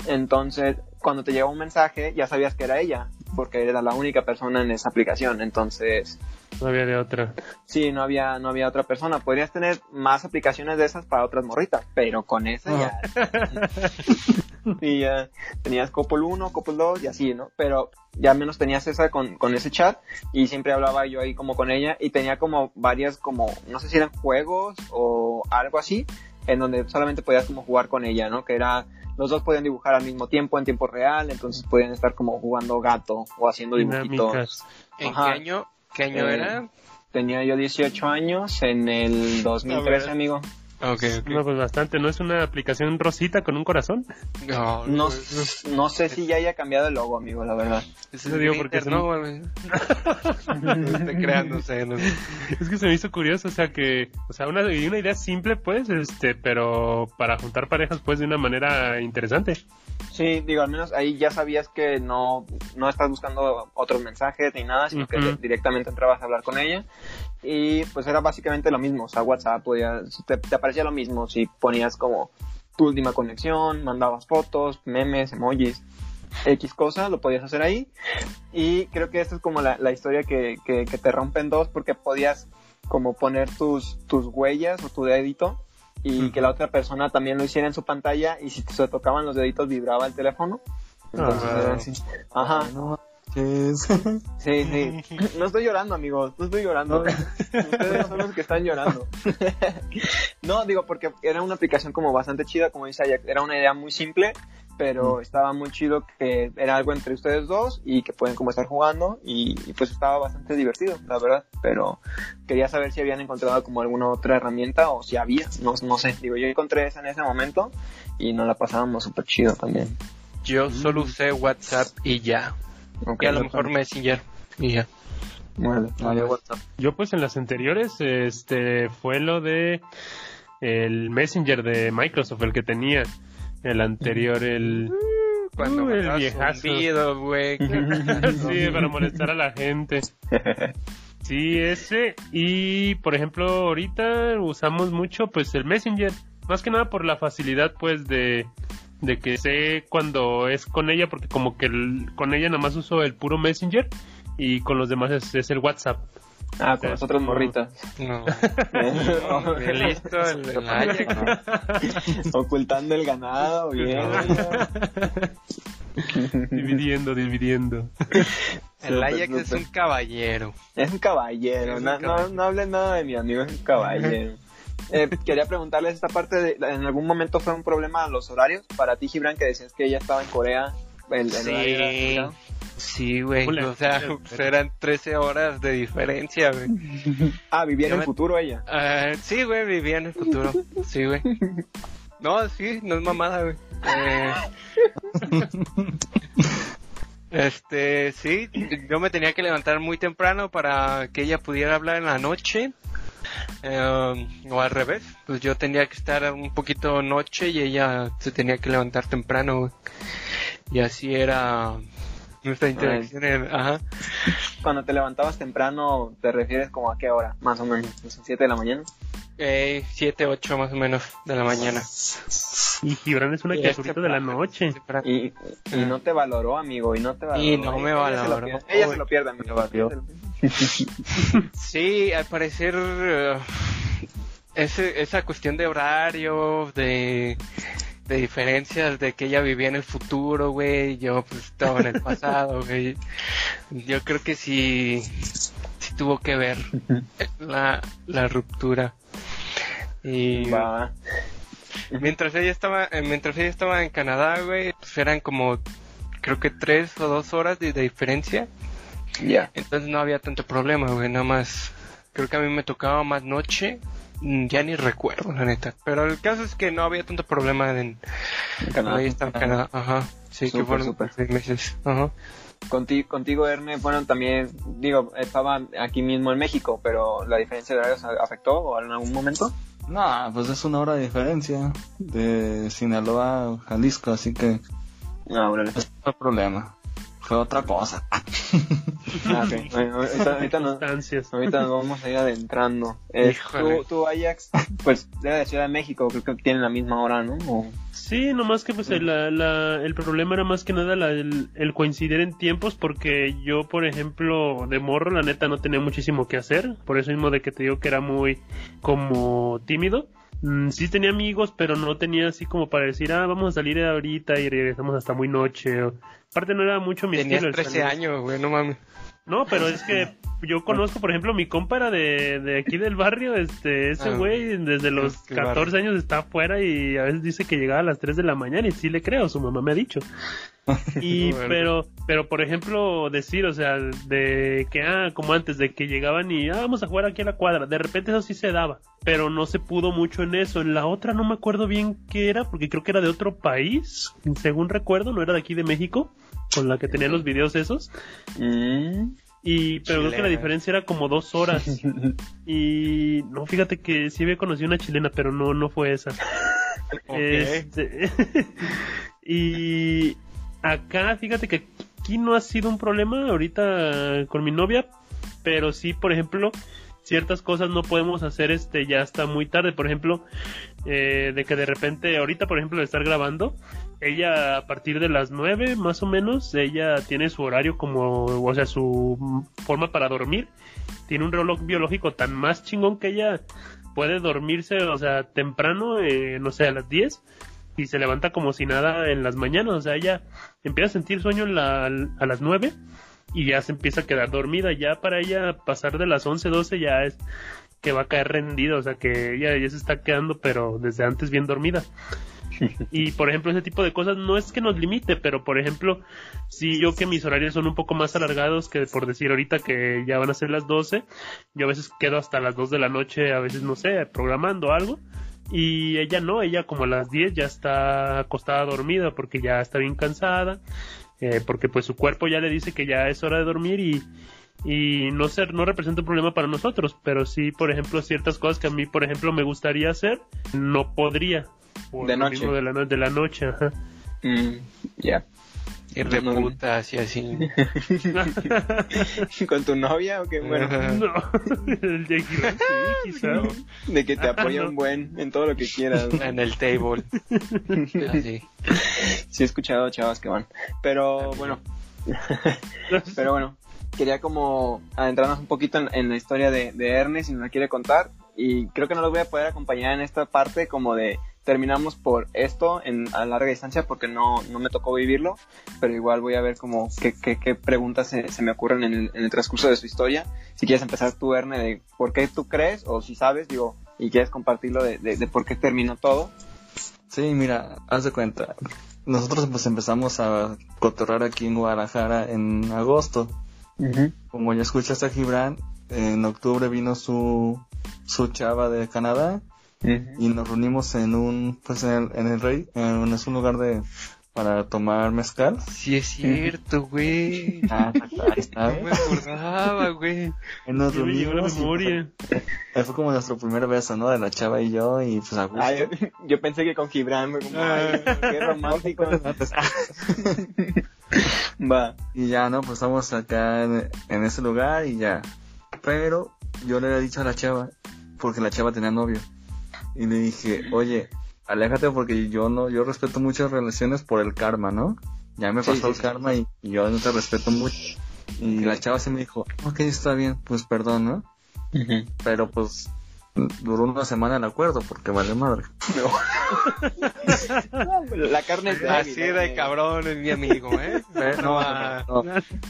Entonces, cuando te llegaba un mensaje, ya sabías que era ella, porque era la única persona en esa aplicación. Entonces, No había de otra. sí, no había, no había otra persona. Podrías tener más aplicaciones de esas para otras morritas, pero con esa ya. y ya tenías Couple 1, Couple 2 y así, ¿no? Pero ya al menos tenías esa con, con ese chat y siempre hablaba yo ahí como con ella y tenía como varias como, no sé si eran juegos o algo así, en donde solamente podías como jugar con ella, ¿no? Que era, los dos podían dibujar al mismo tiempo, en tiempo real, entonces podían estar como jugando gato o haciendo dibujitos. ¿En Ajá. qué año? ¿Qué año Eh, era? Tenía yo 18 años en el 2013, ver. amigo. Ok, ok. No, pues bastante. ¿No es una aplicación rosita con un corazón? No, No, no, no sé si ya haya cambiado el logo, amigo, la verdad. Ese Lo es digo porque es no, güey. No estoy creándose. No. Es que se me hizo curioso, o sea que, o sea, una, y una idea simple, pues, este, pero para juntar parejas, pues, de una manera interesante. Sí, digo, al menos ahí ya sabías que no, no estás buscando otros mensajes ni nada, sino que Ujú. directamente entrabas a hablar con ella. Y pues era básicamente lo mismo, o sea, WhatsApp podías, te, te aparecía lo mismo si ponías como tu última conexión, mandabas fotos, memes, emojis, X cosa, lo podías hacer ahí. Y creo que esta es como la, la historia que, que, que te rompe en dos porque podías como poner tus, tus huellas o tu dedito y que la otra persona también lo hiciera en su pantalla y si se tocaban los deditos vibraba el teléfono. Entonces Ah. era así. Ajá, No sí, sí. No estoy llorando, amigos, no estoy llorando. Ustedes son los que están llorando. no, digo, porque era una aplicación como bastante chida, como dice Ajax, era una idea muy simple, pero estaba muy chido que era algo entre ustedes dos y que pueden como estar jugando y, y pues estaba bastante divertido, la verdad. Pero quería saber si habían encontrado como alguna otra herramienta o si había, no, no sé. Digo, yo encontré esa en ese momento y nos la pasábamos súper chido también. Yo solo usé WhatsApp y ya. Y a lo mejor Messenger y ya. Bueno, No, yo WhatsApp. Yo pues en las anteriores este fue lo de el Messenger de Microsoft el que tenía el anterior el Cuando Uh, el viejazo. güey. sí para molestar a la gente sí ese y por ejemplo ahorita usamos mucho pues el Messenger más que nada por la facilidad pues de de que sé cuando es con ella porque como que el- con ella nada más uso el puro Messenger y con los demás es, es el WhatsApp Ah, con los otros morritos. No. Bien listo, el. Ocultando el ganado, bien. dividiendo dividiendo El Ajax es un caballero. Es un caballero. Es un no, no- caballero. no hablen nada de mi amigo, es un caballero. Eh, quería preguntarles esta parte de, ¿en algún momento fue un problema los horarios? Para ti, Gibran, que decías que ella estaba en Corea. El, el era Sí. Sí, güey. O sea, pues eran 13 horas de diferencia, güey. Ah, vivía en el me- futuro ella. Ah, sí, güey, vivía en el futuro. Sí, güey. No, sí, no es mamada, güey. Eh, Este, sí, yo me tenía que levantar muy temprano para que ella pudiera hablar en la noche. Eh, o al revés, pues yo tenía que estar un poquito noche y ella se tenía que levantar temprano. Y así era nuestra interacción. en- ajá. Cuando te levantabas temprano, ¿te refieres como a qué hora? Más o menos, ¿7 de la mañana? Eh, 7, 8 más o menos de la mañana. y Gibran es una criaturita de la noche es temprano. Y, y no te valoró, amigo, y no te valoró. Y no me Ella se lo valoró. pierde- Ella se lo pierde, amigo. Sí, al parecer eh, ese, esa cuestión de horario, de, de diferencias, de que ella vivía en el futuro, güey, yo pues estaba en el pasado, güey. Yo creo que sí, sí tuvo que ver la, la ruptura. Y Va. mientras ella estaba, eh, mientras ella estaba en Canadá, güey, pues eran como creo que tres o dos horas de- de diferencia. Ya. Entonces no había tanto problema, güey, nada más. Creo que a mí me tocaba más noche. mm, Ya ni recuerdo, la neta. Pero el caso es que no había tanto problema en Canadá. Ahí está en Canadá. Ajá. Sí, que fueron súper. seis meses. Ajá. Contigo, contigo, Erne, bueno, también, digo, estaba aquí mismo en México, pero la diferencia de horarios afectó o en algún momento. No, pues es una hora de diferencia de Sinaloa a Jalisco, así que No, órale. no hay problema. Fue otra cosa. Ah. Bueno, ahorita, ahorita nos, circunstancias ahorita nos vamos a ir adentrando. Eh, tú, tú, Ajax, pues, de la Ciudad de México, creo que tienen la misma hora, ¿no? O- Sí, nomás que pues el, la- la- el problema era más que nada la- el, el coincidir en tiempos porque yo, por ejemplo, de morro, la neta no tenía muchísimo que hacer, por eso mismo de que te digo que era muy como tímido. Mm, sí tenía amigos, pero no tenía así como para decir, ah, vamos a salir ahorita y regresamos hasta muy noche. o- Aparte no era mucho mi Tenías estilo. el 13 salir. años, güey, no mames. No, pero es que yo conozco, por ejemplo, mi compa era de, de aquí del barrio, este, ese Ah, güey desde los qué 14 años está afuera y a veces dice que llegaba a las 3 de la mañana y sí le creo, su mamá me ha dicho. Y, Bueno. pero, pero por ejemplo, decir, o sea, de que, ah, como antes, de que llegaban y, ah, vamos a jugar aquí a la cuadra, de repente eso sí se daba, pero no se pudo mucho en eso. En la otra no me acuerdo bien qué era, porque creo que era de otro país, según recuerdo, no era de aquí de México, con la que tenía los videos esos. Mm. Y, pero creo que la diferencia era como dos horas. Y no, fíjate que sí había conocido una chilena, pero no, no fue esa. Este, Y acá, fíjate que aquí no ha sido un problema ahorita con mi novia, pero sí, por ejemplo, ciertas cosas no podemos hacer este ya está muy tarde. Por ejemplo, eh, de que de repente, ahorita, por ejemplo, de estar grabando, ella a partir de las 9 más o menos, ella tiene su horario como, o sea, su forma para dormir. Tiene un reloj biológico tan más chingón que ella puede dormirse, o sea, temprano, eh, no sé, a las 10 y se levanta como si nada en las mañanas. O sea, ella empieza a sentir sueño a las 9 y ya se empieza a quedar dormida. Ya para ella pasar de las 11, 12 ya es que va a caer rendida, o sea que ella ya se está quedando, pero desde antes bien dormida. Y por ejemplo, ese tipo de cosas no es que nos limite, pero por ejemplo, si yo que mis horarios son un poco más alargados que por decir ahorita que ya van a ser las 12, yo a veces quedo hasta las 2 de la noche, a veces no sé, programando algo. Y ella no, ella como a las 10 ya está acostada dormida porque ya está bien cansada, eh, porque pues su cuerpo ya le dice que ya es hora de dormir y, y no ser no representa un problema para nosotros pero sí por ejemplo ciertas cosas que a mí por ejemplo me gustaría hacer no podría de noche. de la, de la noche ajá. Mm, ya. Y reputas y así con tu novia o qué bueno. No el de sí, quizá. de que te apoya un buen en todo lo que quieras. En el table. Así. Sí he escuchado chavas que van pero bueno. Pero bueno quería como adentrarnos un poquito en, la historia de, de Ernest, si nos la quiere contar. Y creo que no los voy a poder acompañar en esta parte como de terminamos por esto en, a larga distancia porque no, no me tocó vivirlo, pero igual voy a ver como qué, qué, preguntas se, se, me ocurren en el, en el, transcurso de su historia. Si quieres empezar tú, Erne, de por qué tú crees o si sabes, digo, y quieres compartirlo de, de, de por qué terminó todo. Sí, mira, haz de cuenta. Nosotros pues empezamos a cotorrar aquí en Guadalajara en agosto como ya escuchaste a Gibran, en octubre vino su, su chava de Canadá y nos reunimos en un, pues en el, Rey, en, es un lugar de, para tomar mezcal. Sí es cierto, güey. Ah, ahí está. No me acordaba, güey. Nos reunimos. memoria. Pues, fue como nuestro primer beso, ¿no? De la chava y yo y pues a gusto. Ah, yo, pensé que con Gibran, como, ay, qué romántico. Va. Y ya, ¿no? Pues estamos acá en, ese lugar y ya. Pero yo le había dicho a la chava, porque la chava tenía novio. Y le dije, oye, aléjate porque yo no, yo respeto muchas relaciones por el karma, ¿no? Ya me pasó el karma Y, yo no te respeto mucho. Y la chava se me dijo, ok, está bien, pues perdón, ¿no? Pero pues duró una semana el acuerdo porque vale madre. la carne es Así de cabrón es mi amigo, ¿eh? No,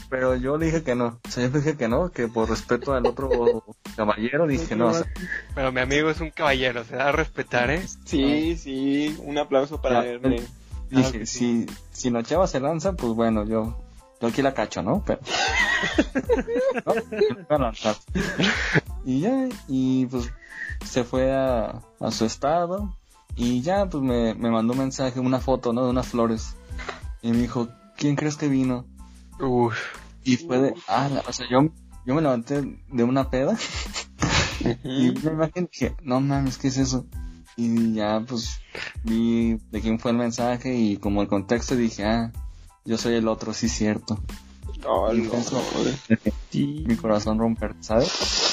Pero yo le dije que no. O sea, yo le dije que no, que por respeto al otro caballero dije no. Pero mi amigo es un caballero, se da a respetar, ¿eh? Sí, sí, un aplauso para él. Dije, si, si la chava se lanza, pues bueno, yo yo aquí la cacho, ¿no? Pero... y ya, y pues se fue a, a su estado y ya pues me, me, mandó un mensaje, una foto, ¿no? De unas flores. Y me dijo, ¿quién crees que vino? Uf. Y fue de, ah, o sea, yo, yo me levanté de una peda y la imagen dije, no mames, ¿qué es eso? Y ya pues vi de quién fue el mensaje y como el contexto dije, ah, yo soy el otro, sí cierto. Oh, no, Mi corazón romper, ¿sabes?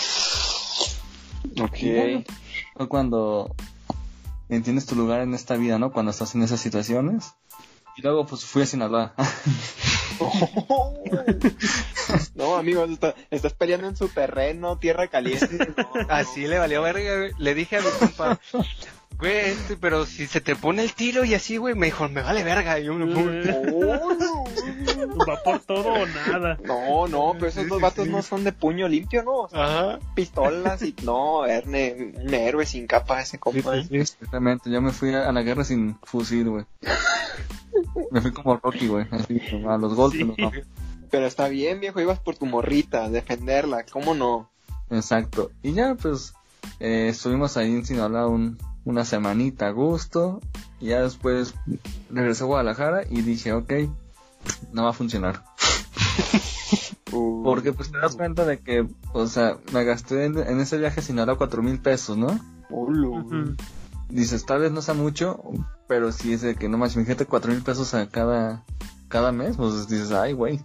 Ok. fue cuando entiendes tu lugar en esta vida, ¿no? Cuando estás en esas situaciones. Y luego pues fui a Sinaloa. no, amigos, estás peleando en su terreno, tierra caliente. Así le valió verga, le dije a mi compa, Güey, este, pero si se te pone el tiro y así, güey, me dijo, me vale verga. Y uno, Va por todo o nada. No, no, pero esos dos vatos no son de puño limpio, ¿no? Ajá. Pistolas y no, Erne, un héroe sin capa ese compa. ¿eh? Exactamente, yo me fui a la guerra sin fusil, güey. me fui como Rocky, güey, así, a los golpes, ¿no? Pero está bien, viejo, ibas por tu morrita, defenderla, ¿cómo no? Exacto. Y ya, pues, eh, estuvimos ahí en Sinaloa un, una semanita a gusto. Y ya después regresé a Guadalajara y dije, ok, no va a funcionar. Porque pues te das cuenta de que, o sea, me gasté en, ese viaje sin ahora cuatro mil pesos, ¿no? dices, tal vez no sea mucho, pero si es de que no más, imagínate cuatro mil pesos a cada, cada mes, pues dices, ay, güey.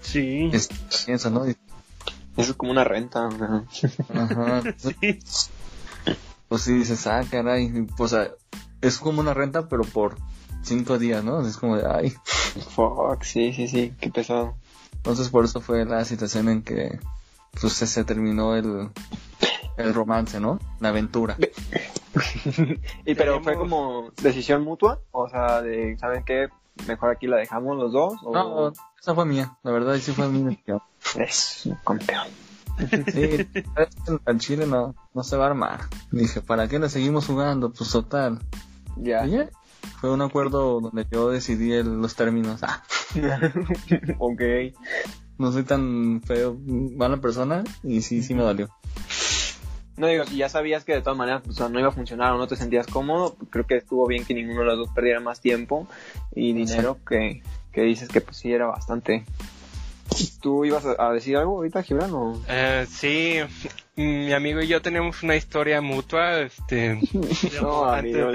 Sí. es, piensa, ¿no? Eso es como una renta. ¿no? Ajá, Sí. pues sí dices, ah, caray, y, pues ah, es como una renta, pero por cinco días, ¿no? Es como de, ay. Fuck, sí, sí, sí, qué pesado. Entonces por eso fue la situación en que, pues se, se terminó el, el romance, ¿no? La aventura. y pero fue como decisión mutua, o sea, de, ¿saben qué? Mejor aquí la dejamos los dos. O... No, esa fue mía, la verdad, sí fue mía. Es un campeón. Sí, al Chile no, no se va a armar. Dije, ¿para qué le seguimos jugando? Pues total. Ya. Y ya, Fue un acuerdo donde yo decidí el- los términos. Ah, ok. no soy tan feo, mala persona y sí, sí me dolió. No digo, si ya sabías que de todas maneras pues, no iba a funcionar o no te sentías cómodo, creo que estuvo bien que ninguno de los dos perdiera más tiempo y dinero que, que dices que pues sí era bastante. ¿Tú ibas a, a decir algo ahorita, Gibran? O... Eh, sí, mi amigo y yo tenemos una historia mutua, este, No, antes- amigo,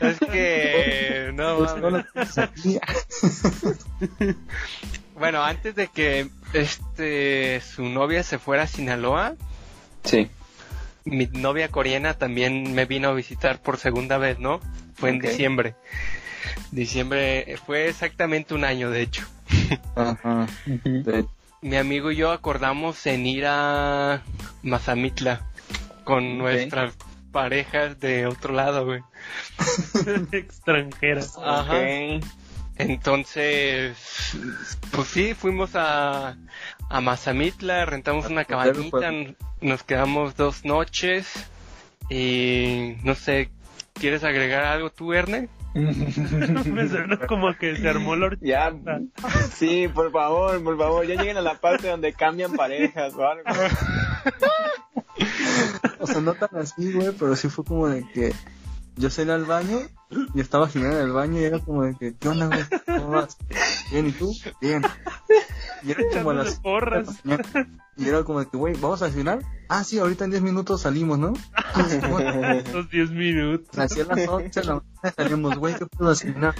es que, no mames. Bueno, antes de que este su novia se fuera a Sinaloa, Sí. mi novia coreana también me vino a visitar por segunda vez, ¿no? Fue en diciembre. Diciembre fue exactamente un año, de hecho. Ajá. De- Mi amigo y yo acordamos en ir a Mazamitla con nuestras parejas de otro lado, güey. Extranjera. Ajá. Ok. Entonces, pues sí, fuimos a, a Mazamitla, rentamos una pues, cabañita, n- nos quedamos dos noches y no sé, ¿quieres agregar algo tú, Erne? Me suena como que se armó la Ya, sí, por favor, por favor, ya lleguen a la parte donde cambian parejas o algo. O sea, no tan así, güey, pero sí fue como de que yo salí al baño y estaba Jimena en el baño y era como de que, ¿qué onda, güey? ¿Cómo vas? Bien, ¿y tú? Bien. Y era como a las porras. Y era como de que, güey, ¿vamos a desayunar? Ah, sí, ahorita en 10 minutos salimos, ¿no? Ah. Los 10 minutos. Así a las 11 de la mañana salimos, güey, ¿qué puedo desayunar?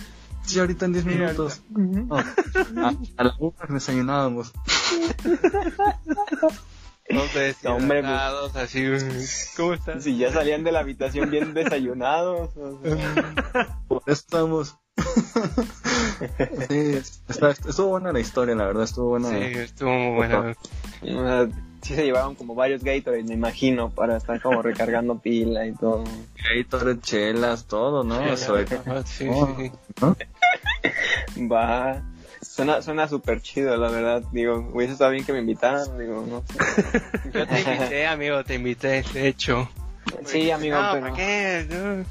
Sí, ahorita en 10 minutos. No, a, a la una desayunábamos. Todos No, hombre, pues. así, ¿cómo estás? Si ya salían de la habitación bien desayunados. o sea. Por eso estamos. sí, está- estuvo buena la historia, la verdad, estuvo buena. Sí, estuvo muy sea, sí se llevaban como varios Gatorade, me imagino, para estar como recargando pila y todo. Todo chelas, todo, ¿no? Eso, Ajá, Sí, Oh. sí, sí. ¿no? Va. Suena, suena súper chido, la verdad. Digo, hubiese estado bien que me invitaran. Digo, no sé. Yo te invité, amigo, te invité, de hecho. Sí, amigo, no, pero. ¿para qué? No.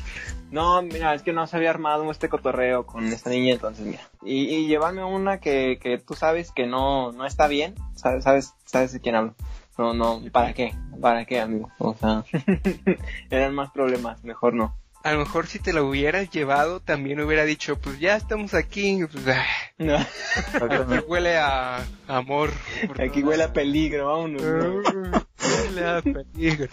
No, mira, es que no se había armado este cotorreo con esta niña, entonces mira. Y, y llevarme una que, que tú sabes que no, no está bien, sabes, sabes, sabes de quién hablo. No, no, ¿para qué? ¿Para qué, amigo? O sea, eran más problemas, mejor no. A lo mejor si te lo hubieras llevado, también hubiera dicho, pues ya estamos aquí, pues, ah, No, aquí huele a amor. aquí todo. huele a peligro, vámonos. ¿no? Huele a peligro.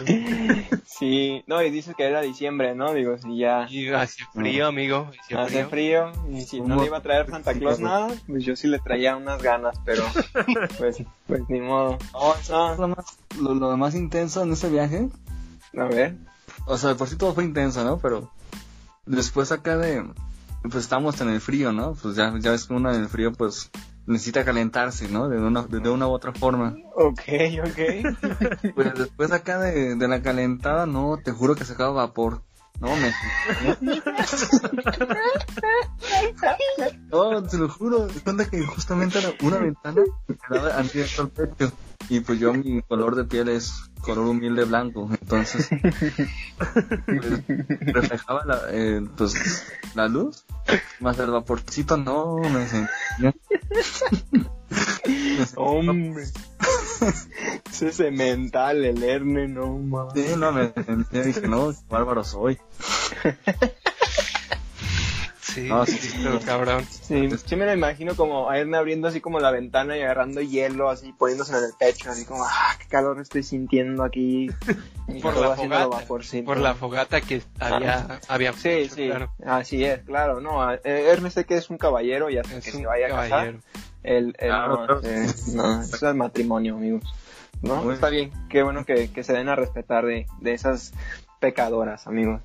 Sí, no, y dices que era diciembre, ¿no? Digo, si ya Y hace frío, amigo. Hace frío. frío, y si no le iba a traer Santa Claus nada, pues yo sí le traía unas ganas, pero pues, pues ni modo. No, eso es lo más, lo, lo más intenso en ese viaje. A ver. O sea, de por sí todo fue intenso, ¿no? Pero después acá de, pues estamos en el frío, ¿no? Pues ya, ya ves que uno en el frío, pues necesita calentarse, ¿no? De una, de, de una u otra forma. Ok, ok. Pues después acá de, de la calentada, no, te juro que sacaba vapor. No, me... No, te lo juro. Es cuenta que justamente era una ventana que quedaba abierta al pecho. Y pues yo mi color de piel es color humilde blanco. Entonces, pues, reflejaba la, eh, pues, la luz. Más el vaporcito, no, me sentía... me sentía- Hombre. Ese cemental, el Erne, no mames. Sí, no, me sentía, dije, no, qué bárbaro soy. Sí, Sí, No, sí, sí, todo cabrón. Sí, sí me lo imagino como a Erne abriendo así como la ventana y agarrando hielo, así poniéndose en el pecho, así como, ah, qué calor estoy sintiendo aquí. Y Por la fogata. Por la fogata que había, había Sí, hecho, sí, claro. así es, claro, no, eh, Erne sé que es un caballero y hasta Es que un se vaya a casar, caballero. Él Claro, no, eh, eso es matrimonio, amigos. ¿No? Está bien, qué bueno que, que se den a respetar de, de esas pecadoras, amigos.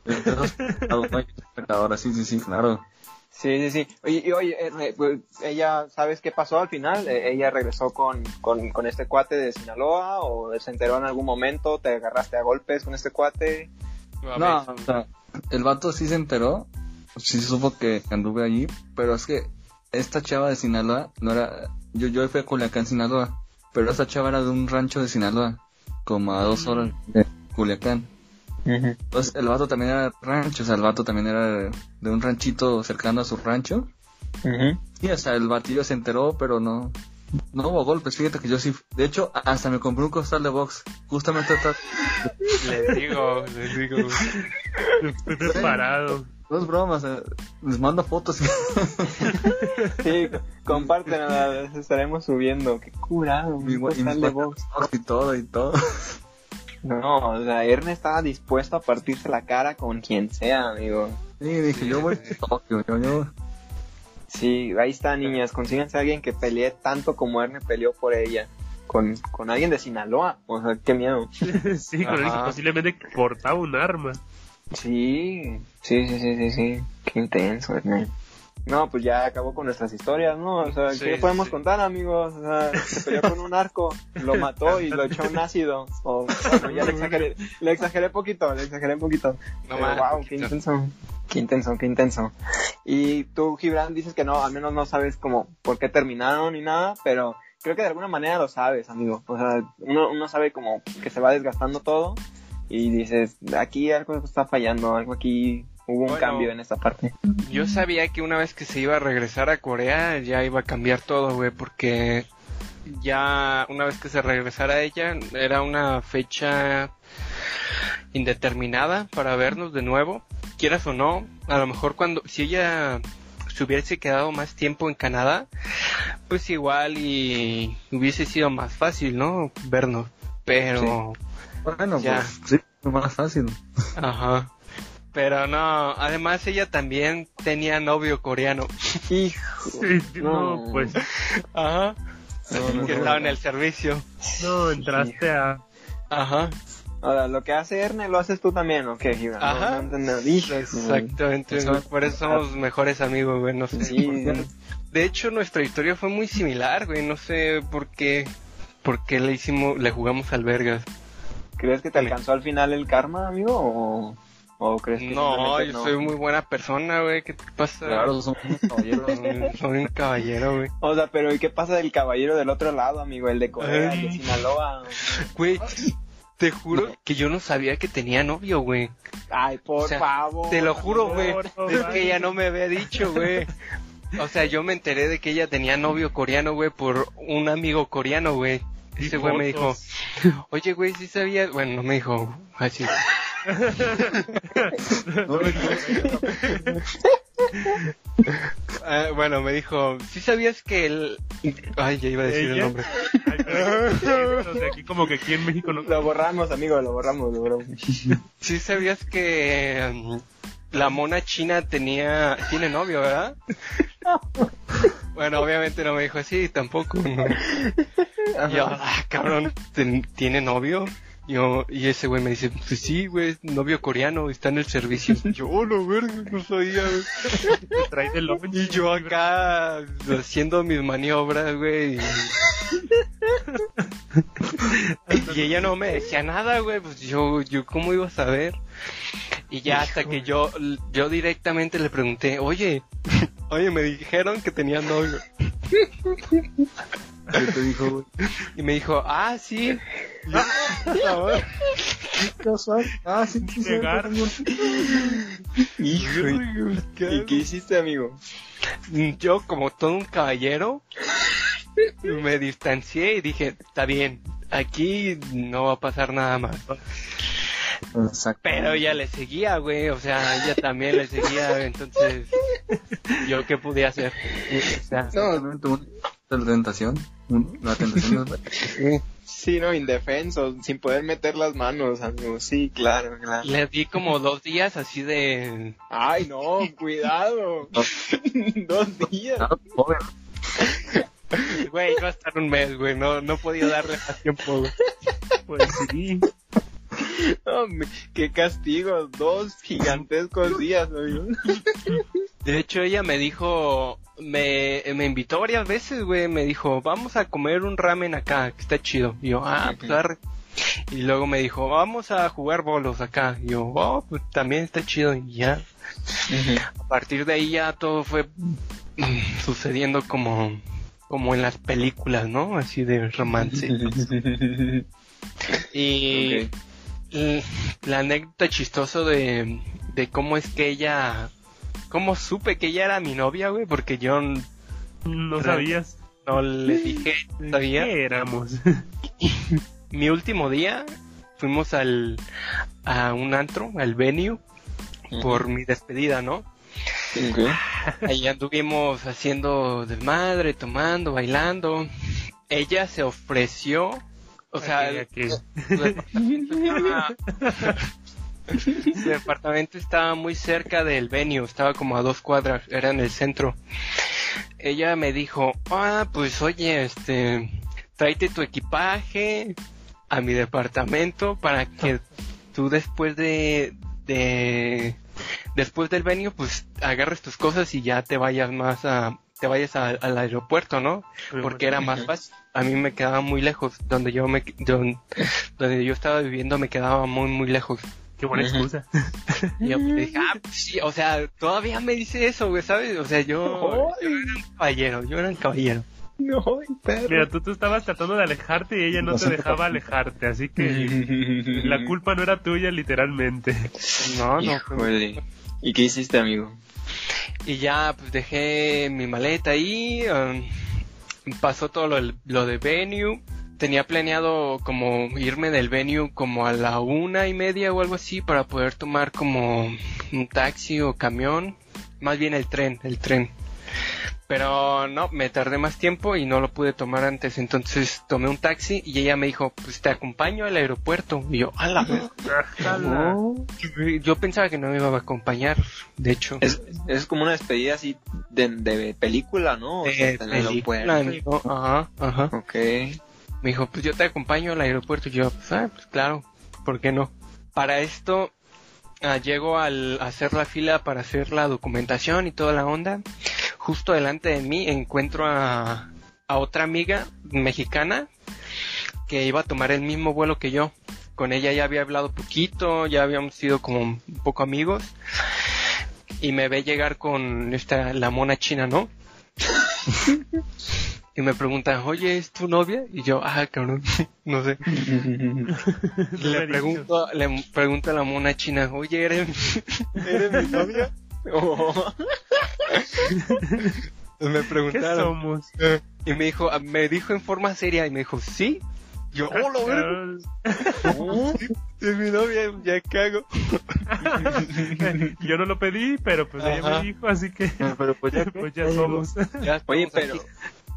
Ahora sí, sí, sí, claro. Sí, sí, sí. Oye, y oye, eh, pues, ella, ¿sabes qué pasó al final? Eh, ¿Ella regresó con, con, con este cuate de Sinaloa o se enteró en algún momento? ¿Te agarraste a golpes con este cuate? No, o sea, el vato sí se enteró, sí supo que anduve allí, pero es que esta chava de Sinaloa no era, yo, yo fui a Culiacán, Sinaloa, pero esta chava era de un rancho de Sinaloa, como a dos horas de Culiacán. Entonces el vato también era de rancho, o sea, el vato también era de, un ranchito cercano a su rancho. Y o sea, el batillo se enteró, pero no, no hubo golpes, fíjate que yo sí, de hecho, hasta me compré un costal de box, justamente esta, les digo, les digo. Estoy preparado. No es broma, o sea, les mando fotos. Sí, compártenos, las estaremos subiendo. Qué curado, Mi postal de box. y todo, y todo. No, o sea, Erne estaba dispuesto a partirse la cara con quien sea, amigo. Sí, dije, yo voy a Tokio, yo, yo. Sí, ahí está, niñas. Consíganse a alguien que pelee tanto como Erne peleó por ella. Con, con alguien de Sinaloa. O sea, qué miedo. Sí, con que Ajá. posiblemente portaba un arma. Sí, sí, sí, sí, sí, sí. Qué intenso. No, pues ya acabó con nuestras historias, ¿no? O sea, Sí, ¿qué podemos sí. contar, amigos? O sea, se peleó con un arco, lo mató y lo echó un ácido. O, bueno, ya le exageré, le exageré poquito, le exageré un poquito. No Pero, wow, qué intenso. Qué intenso, qué intenso. Y tú, Gibran, dices que no, al menos no sabes como por qué terminaron ni nada, pero creo que de alguna manera lo sabes, amigo. O sea, uno, uno sabe como que se va desgastando todo y dices, aquí algo está fallando, algo aquí hubo un Bueno. cambio en esta parte. Yo sabía que una vez que se iba a regresar a Corea ya iba a cambiar todo, güey, porque ya una vez que se regresara ella era una fecha indeterminada para vernos de nuevo, quieras o no, a lo mejor cuando si ella se hubiese quedado más tiempo en Canadá, pues igual y hubiese sido más fácil, ¿no? Vernos, pero Bueno, Ya. pues sí, es más fácil. ajá. Pero no, además ella también tenía novio coreano. Hijo. Sí, no, No. pues Ajá. No, no, que no. estaba en el servicio. no entraste a. Ajá. Ahora, lo que hace Erne lo haces tú también, ¿o qué, Gibran? No- Ajá. No. Exactamente. Por eso somos mejores amigos, güey. No sé. Sí. De hecho, nuestra historia fue muy similar, güey. No sé por qué. ¿Por qué le hicimos, le jugamos albergas? ¿Crees que te alcanzó al final el karma, amigo? ¿O, o crees que No, yo no? soy muy buena persona, güey. ¿Qué te pasa? Claro, unos caballeros. Soy- Soy un caballero, güey. O sea, pero ¿y qué pasa del caballero del otro lado, amigo? El de Corea, el de. Sinaloa. Güey, te juro que yo no sabía que tenía novio, güey. Ay, por O sea, favor. Te lo juro, güey. Es que ella no me había dicho, güey. O sea, yo me enteré de que ella tenía novio coreano, güey, por un amigo coreano, güey. Y Ese güey me dijo, oye, güey, ¿sí sabías? Bueno, no me dijo así. No, no, Ah, bueno, me dijo, ¿sí sabías que el... Ay, ya iba a decir el nombre. Ay, pero- o sea, aquí como que aquí en México no. Lo borramos, amigo, lo borramos, lo borramos. ¿Sí sabías que mm, la mona china tenía... tiene novio, verdad? Bueno, obviamente no me dijo así, tampoco. ¿no? Y yo, ah, cabrón, ¿ten- ¿tiene novio? Yo, y ese güey me dice, pues sí, güey, novio coreano, está en el servicio. Yo, oh, no, verga, no sabía, güey. Y yo acá haciendo mis maniobras, güey. Y, y ella no me decía nada, güey. Pues yo, yo, ¿cómo iba a saber? Y ya hasta que yo, yo directamente le pregunté, oye, oye, me dijeron que tenía novio. ¿Qué te dijo, güey? Y me dijo, ah, sí. Y yo, "Por favor". Ah, sí, sí. Hijo. ¿Y qué hiciste, amigo? Yo, como todo un caballero, me distancié y dije, está bien, aquí no va a pasar nada más. Exacto. Pero ella le seguía, güey, o sea, ella también le seguía, entonces yo qué podía hacer. O sea, No, tentación. La Sí, no, indefenso, sin poder meter las manos, amigo. Sí, claro, claro. le di como dos días así de... Ay, no, cuidado. Dos días. Ah, joven. Güey, iba a estar un mes, güey. No, no podía darle más tiempo, güey. Pues sí. No, me- qué castigo. Dos gigantescos días, amigo. De hecho, ella me dijo, me, me invitó varias veces, güey, me dijo, vamos a comer un ramen acá, que está chido. Y yo, ah, pues arre. Y luego me dijo, vamos a jugar bolos acá. Y yo, oh, pues también está chido. Y ya, a partir de ahí ya todo fue mm, sucediendo como, como en las películas, ¿no? Así de romance. Y. l- la anécdota chistosa de, de cómo es que ella, cómo supe que ella era mi novia, güey, porque yo No sabías no le dije todavía. qué éramos. Mi último día fuimos al, a un antro, al venue, por mi despedida, ¿no? Ok. Ahí anduvimos haciendo desmadre, tomando, bailando. Ella se ofreció, o sea, departamento estaba- su departamento estaba muy cerca del venue, estaba como a dos cuadras, era en el centro. Ella me dijo, ah, pues oye, este, tráete tu equipaje a mi departamento para que tú después de, de, después del venue, pues agarres tus cosas y ya te vayas más a, te vayas a- al aeropuerto, ¿no? porque era más fácil. A mí me quedaba muy lejos, donde yo me, don- donde yo estaba viviendo me quedaba muy muy lejos. Qué buena excusa. Y yo dije, ah, pues sí, o sea, todavía me dice eso, güey, ¿sabes? O sea, yo, yo era un caballero, yo era un caballero. No, perro. Mira, tú, tú estabas tratando de alejarte y ella no No te dejaba alejarte, así que la culpa no era tuya literalmente. No, no. Híjole. ¿Y qué hiciste, amigo? Y ya, pues dejé mi maleta ahí, um, pasó todo lo, lo de venue. Tenía planeado como irme del venue como a la una y media o algo así para poder tomar como un taxi o camión. Más bien el tren, el tren. Pero no, me tardé más tiempo y no lo pude tomar antes. Entonces tomé un taxi y ella me dijo, pues te acompaño al aeropuerto. Y yo, a la. Ajala. Yo pensaba que no me iba a acompañer, de hecho. Es, es como una despedida así de, de película, ¿no? O sea, de el película, aeropuerto. amigo. Ajá, ajá. Ok. Me dijo, pues yo te acompaño al aeropuerto. Y yo, pues, ah, pues claro, ¿por qué no? Para esto, ah, llego al a hacer la fila para hacer la documentación y toda la onda. Justo delante de mí encuentro a, a otra amiga mexicana que iba a tomar el mismo vuelo que yo. Con ella ya había hablado poquito, ya habíamos sido como un poco amigos. Y me ve llegar con esta, la mona china, ¿no? y me pregunta, oye, ¿es tu novia? Y yo, ah, cabrón, no sé. Le pregunto, le pregunto a la mona china, oye, ¿eres, ¿eres mi novia? Oh. me ¿Qué preguntaron. somos? Y me dijo, me dijo en forma seria, y me dijo, sí. Yo, oh, lo verga, es mi novia, ya cago. Yo no lo pedí, pero pues ella Ajá. me dijo, así que Pero pues ya, pues ya somos. ya Oye, pero,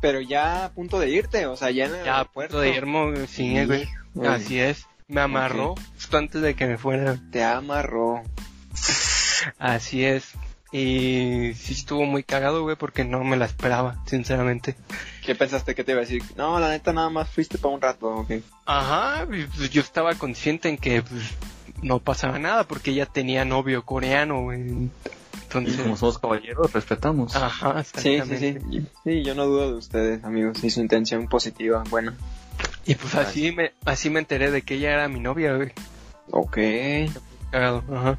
pero ya a punto de irte, o sea, ya en el Ya a punto de irme, sí, güey. Así es. Me amarró justo antes de que me fuera. Te amarró. Así es. Y sí estuvo muy cagado, güey, porque no me la esperaba, sinceramente. ¿Qué pensaste que te iba a decir? No, la neta nada más fuiste para un rato, ok. Ajá, y, pues, yo estaba consciente en que pues, no pasaba nada porque ella tenía novio coreano, güey. Y Entonces, como somos caballeros, respetamos. ajá, Sí, sí, sí. Sí, yo no dudo de ustedes, amigos. Y su intención positiva, buena. Y pues así me, así me enteré de que ella era mi novia, güey. Ok. Cagado, ajá.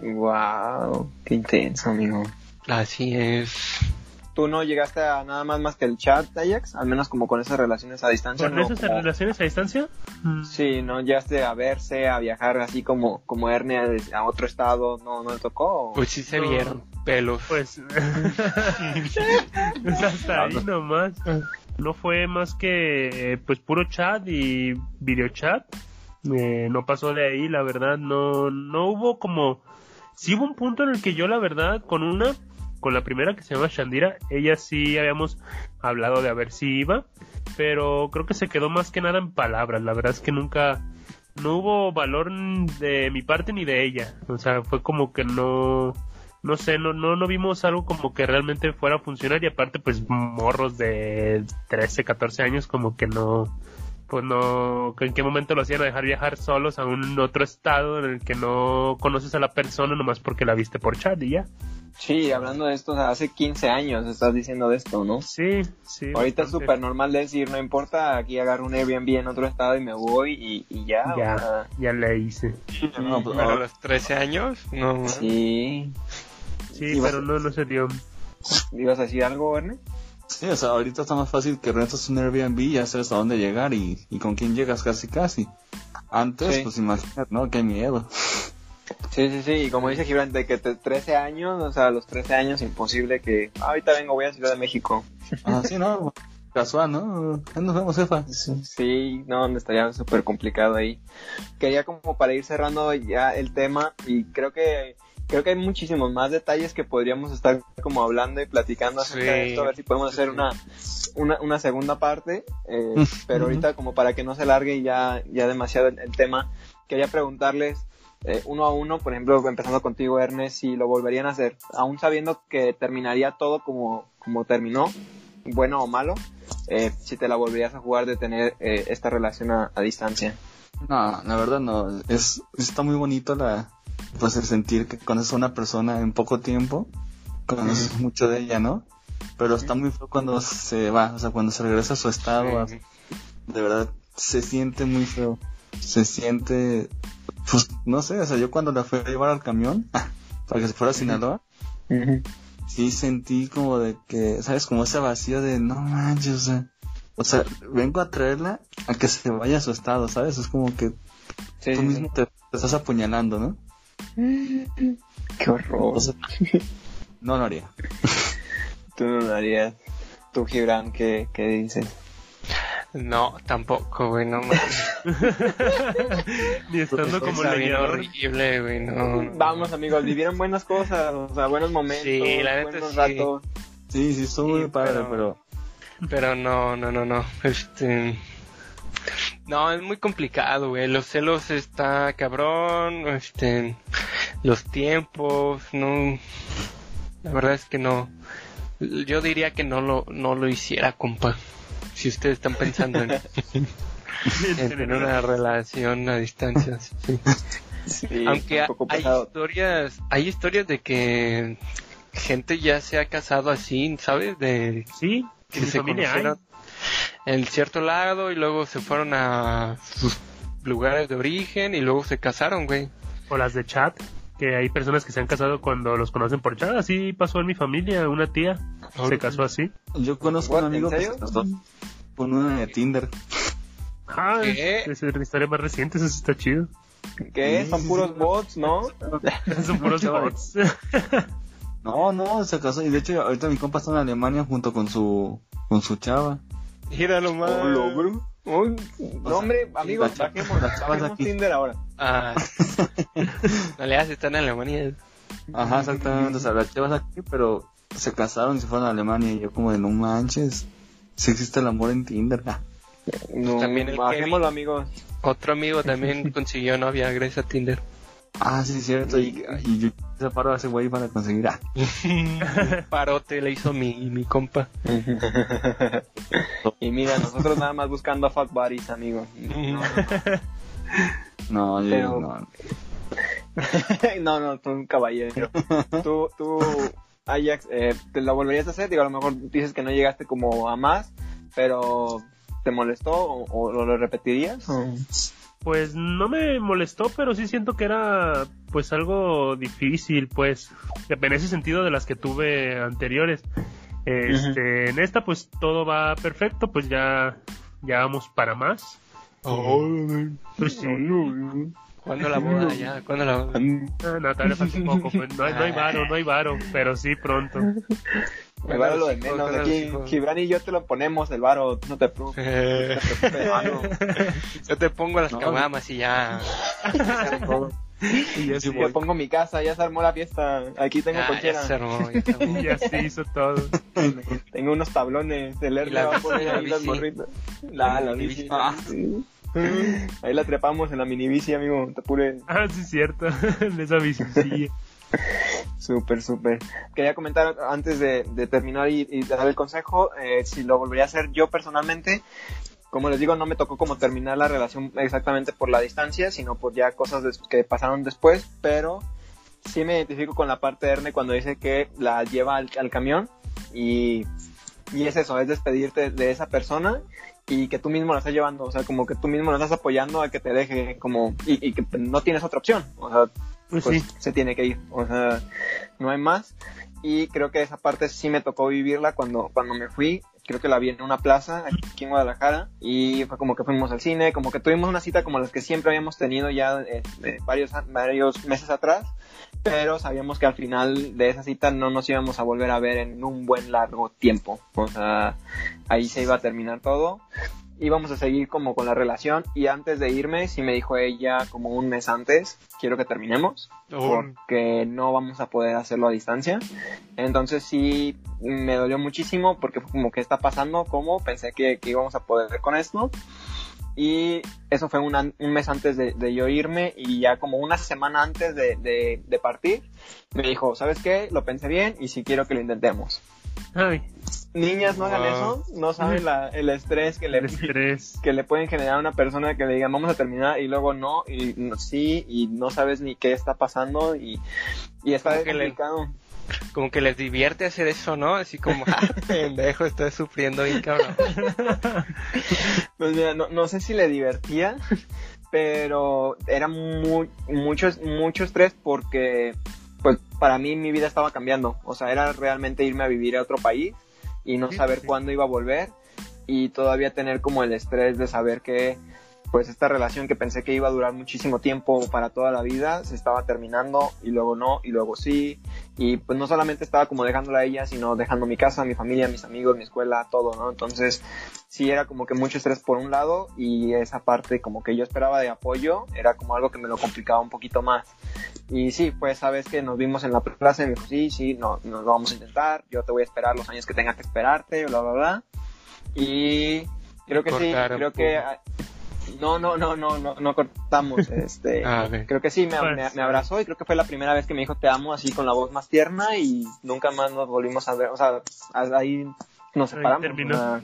Wow, qué intenso, amigo. Así es. ¿Tú no llegaste a nada más más que el chat, Ajax? Al menos como con esas relaciones a distancia. ¿Con ¿no? esas Como- relaciones a distancia? Mm. Sí, no llegaste a verse, a viajar así como, como Erne a, otro estado, no, no le tocó. Pues sí se No. vieron pelos. Pues, pues hasta ahí nomás. No fue más que pues puro chat y videochat. Eh, no pasó de ahí, la verdad, no, no hubo como, sí hubo un punto en el que yo la verdad con una con la primera que se llama Shandira, ella sí habíamos hablado de a ver si iba, pero creo que se quedó más que nada en palabras. La verdad es que nunca, no hubo valor de mi parte ni de ella. O sea, fue como que no, no sé, no, no, no vimos algo como que realmente fuera a funcionar y aparte pues morros de 13, 14 años como que no, pues no, en qué momento lo hacían a dejar viajar solos a un otro estado en el que no conoces a la persona nomás porque la viste por chat y ya. Sí, hablando de esto, hace 15 años estás diciendo de esto, ¿no? Sí, sí. Ahorita es súper normal decir, no importa, aquí agarro un Airbnb en otro estado y me voy y, y ya. Ya, ya le hice. No, pues, a los 13 años, no. Sí. Sí, pero no, no se dio. ¿Ibas a decir algo, Verne? Sí, o sea, ahorita está más fácil que rentas un Airbnb y ya sabes a dónde llegar y, y con quién llegas casi casi. Antes, Sí. pues imagínate, ¿no? Qué miedo. Sí, sí, sí, y como dice Gibran, de que te, 13 años, o sea, a los 13 años imposible que, "Ah, ahorita vengo, voy a Ciudad de México. Ah, sí, ¿no? Casual, ¿no? Nos vemos, jefa. Sí, no, me estaría súper complicado ahí. Quería como para ir cerrando ya el tema y creo que creo que hay muchísimos más detalles que podríamos estar como hablando y platicando acerca de Sí, esto, a ver si podemos hacer una, una, una segunda parte, eh, pero ahorita como para que no se largue ya, ya demasiado el, el tema, quería preguntarles eh, uno a uno, por ejemplo, empezando contigo, Ernest, si lo volverían a hacer, aún sabiendo que terminaría todo como, como terminó, bueno o malo, eh, si te la volverías a jugar de tener eh, esta relación a, a distancia. No, la verdad no. Es, está muy bonito la, pues el sentir que conoces a una persona en poco tiempo, conoces mucho de ella, ¿no? Pero está muy feo cuando se va, o sea, cuando se regresa a su estado, a- de verdad, se siente muy feo. Se siente, pues, no sé, o sea, yo cuando la fui a llevar al camión, para que se fuera a Sinaloa, sí sentí como de que, ¿sabes? Como ese vacío de, no manches, o sea, o sea, vengo a traerla a que se vaya a su estado, ¿sabes? Es como que Sí, tú sí, mismo te, te estás apuñalando, ¿no? Qué horror. No lo haría. Tú no lo harías. Tú, Gibran, ¿qué, qué dices? No, tampoco, güey, no. Ni estando como leñador. horrible, güey, no. no. Vamos, amigos, vivieron buenas cosas, o sea, buenos momentos, Sí, la buenos sí. ratos. Sí, sí, estuvo muy Sí, padre, pero- pero... Pero no, no, no, no. Este. No, es muy complicado, güey. Los celos está cabrón. Este. Los tiempos, no. La verdad es que no. Yo diría que no lo, no lo hiciera, compa. Si ustedes están pensando en, en tener una relación a distancia. sí. Sí, Aunque hay historias, hay historias de que gente ya se ha casado así, ¿sabes? De Sí, que se conocieron en cierto lado y luego se fueron a sus lugares de origen y luego se casaron, güey. O las de chat, que hay personas que se han casado cuando los conocen por chat. Así pasó en mi familia, una tía se casó así. Yo conozco What, un amigo ¿en que serio? se casó con una de Tinder. Ah, ¿Qué? esa es la historia más reciente, eso sí está chido. ¿Qué? Son puros bots, ¿no? Son puros bots. No, no, se casó. Y de hecho, ahorita mi compa está en Alemania junto con su, con su chava. Mira nomás. Hola, bro. Uy, no, hombre, amigos, la chava- bajemos, bajemos aquí. Tinder ahora. Ah. no le hace, están en Alemania. Ajá, exactamente. O sea, las chavas aquí, pero se casaron y se fueron a Alemania. Y yo como de, no manches, si existe el amor en Tinder. Ah, No, También el bajémoslo, amigos. Otro amigo también consiguió novia gracias a Tinder. Ah, sí, es cierto. Y, y yo se paro a ese güey para conseguir. Ah, Parote le hizo mi, mi compa. y mira, nosotros nada más buscando a fuck buddies, amigos. no, yo Pero- no. no, no, tú un caballero. Tú, tú, Ajax, eh, ¿te lo volverías a hacer? Digo, a lo mejor dices que no llegaste como a más, pero ¿te molestó o, o lo repetirías? Pues no me molestó, pero sí siento que era pues algo difícil, pues, en ese sentido de las que tuve anteriores. Este, en esta pues todo va perfecto, pues ya, ya vamos para más. Pues sí. ¿Cuándo la boda ya? ¿Cuándo la boda? Ah, no, todavía falta un poco, pues no hay, no hay varo, no hay varo, pero sí pronto. El varo lo de menos. Aquí. Gibran y yo te lo ponemos, el varo, no te preocupes. Eh, no te preocupes. Yo te pongo las No. caguamas y ya. Y ya, Sí, se, que pongo mi casa, ya se armó la fiesta. Aquí tengo Ah, cochera. ya se armó, ya se armó. ya se hizo todo. Tengo unos tablones. Y Erne la va a bici, poner la bici. morritas. La, la bici. bici. Ah, sí. Ahí la trepamos en la mini bici, amigo. Te apure. Ah, sí, es cierto. En esa bicicilla. Súper, súper. Quería comentar antes de, terminar y, y dar el consejo, eh, si lo volvería a hacer yo personalmente, como les digo, no me tocó como terminar la relación exactamente por la distancia, sino por ya cosas que pasaron después, pero sí me identifico con la parte de Erne cuando dice que la lleva al, al camión y, y es eso, es despedirte de esa persona y que tú mismo la estás llevando, o sea, como que tú mismo la estás apoyando a que te deje como y, y que no tienes otra opción, o sea, Pues, pues sí. se tiene que ir, o sea, no hay más. Y creo que esa parte sí me tocó vivirla cuando, cuando me fui. Creo que la vi en una plaza aquí en Guadalajara y fue como que fuimos al cine, como que tuvimos una cita como las que siempre habíamos tenido ya eh, eh, varios, varios meses atrás, pero sabíamos que al final de esa cita no nos íbamos a volver a ver en un buen largo tiempo. O sea, ahí se iba a terminar todo íbamos a seguir como con la relación y antes de irme sí me dijo ella como un mes antes quiero que terminemos porque no vamos a poder hacerlo a distancia entonces sí me dolió muchísimo porque fue como que está pasando como pensé que, que íbamos a poder con esto y eso fue un, mes antes de, de yo irme y ya como una semana antes de, de- de partir me dijo sabes qué lo pensé bien y si quiero que lo intentemos Ay, niñas no hagan Wow. eso no saben la- el estrés que le el estrés. que le pueden generar a una persona que le digan vamos a terminar y luego no y no- sí y no sabes ni qué está pasando y, y está Como que le- complicado Como que les divierte hacer eso, ¿no? Así como, "Ah, pendejo, estoy sufriendo bien, cabrón. pues mira no, no sé si le divertía pero era muy mucho mucho estrés porque pues para mí mi vida estaba cambiando. O sea era realmente irme a vivir a otro país y no saber cuándo iba a volver y todavía tener como el estrés de saber que pues esta relación que pensé que iba a durar muchísimo tiempo para toda la vida se estaba terminando y luego no y luego sí. Y pues no solamente estaba como dejándola a ella sino dejando mi casa, mi familia, mis amigos, mi escuela, todo, ¿no? Entonces sí era como que mucho estrés por un lado y esa parte como que yo esperaba de apoyo era como algo que me lo complicaba un poquito más. Y sí, pues sabes que nos vimos en la plaza y me dijo sí, sí, no, nos lo vamos a intentar, yo te voy a esperar los años que tenga que esperarte, bla, bla, bla. Y creo que sí, creo que no, no, no, no, no, no cortamos. Este, Ah, creo que sí, me, Pues, me- me abrazó y creo que fue la primera vez que me dijo te amo así con la voz más tierna y nunca más nos volvimos a ver. O sea, ahí nos Ahí separamos. terminó. o sea,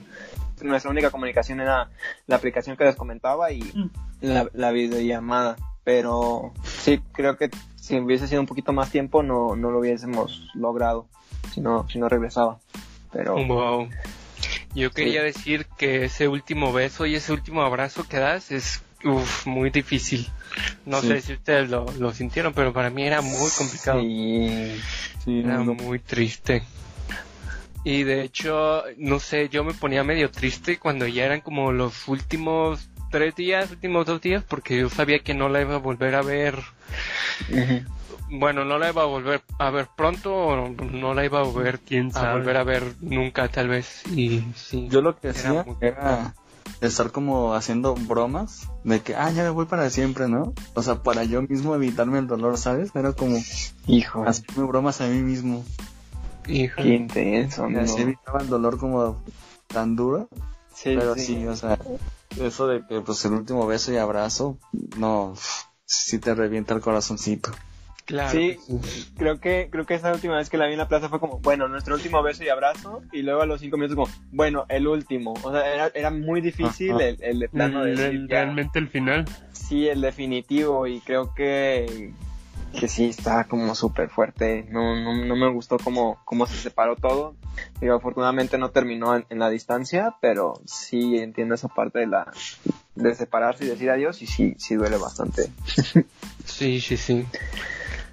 nuestra única comunicación era la aplicación que les comentaba y Mm. la, la videollamada. Pero sí, creo que si hubiese sido un poquito más tiempo no, no lo hubiésemos logrado si no, si no regresaba. Pero Wow. Yo quería decir que ese último beso y ese último abrazo que das es uf, muy difícil. No Sí. sé si ustedes lo, lo sintieron, pero para mí era muy complicado. sí, sí, Era no- muy triste. Y de hecho, no sé, yo me ponía medio triste cuando ya eran como los últimos tres días, últimos dos días, porque yo sabía que no la iba a volver a ver. Ujú. Bueno, no la iba a volver a ver pronto o no la iba a volver ¿Quién a sabe? volver a ver nunca, tal vez. Y sí. Yo lo que Era hacía muy- era estar como haciendo bromas de que, ah, ya me voy para siempre, ¿no? O sea, para yo mismo evitarme el dolor, ¿sabes? Era como Hijo, hacerme bromas a mí mismo. Hijo. qué intenso, Y amigo. así evitaba el dolor como tan duro. Sí, Pero sí. sí, o sea, eso de que pues el último beso y abrazo, no, sí te revienta el corazoncito. Claro. Sí, creo que creo que esa última vez que la vi en la plaza fue como, bueno, nuestro último beso y abrazo, y luego a los cinco minutos como, bueno, el último. O sea, era, era muy difícil Ajá. el, el de plano de El- decir, ya, realmente el final. sí, el definitivo, y creo que que sí está como súper fuerte. No, no, no me gustó cómo, cómo se separó todo. Digo, afortunadamente no terminó en, en la distancia, pero sí entiendo esa parte de la de separarse y decir adiós y sí, sí duele bastante. Sí, sí, sí.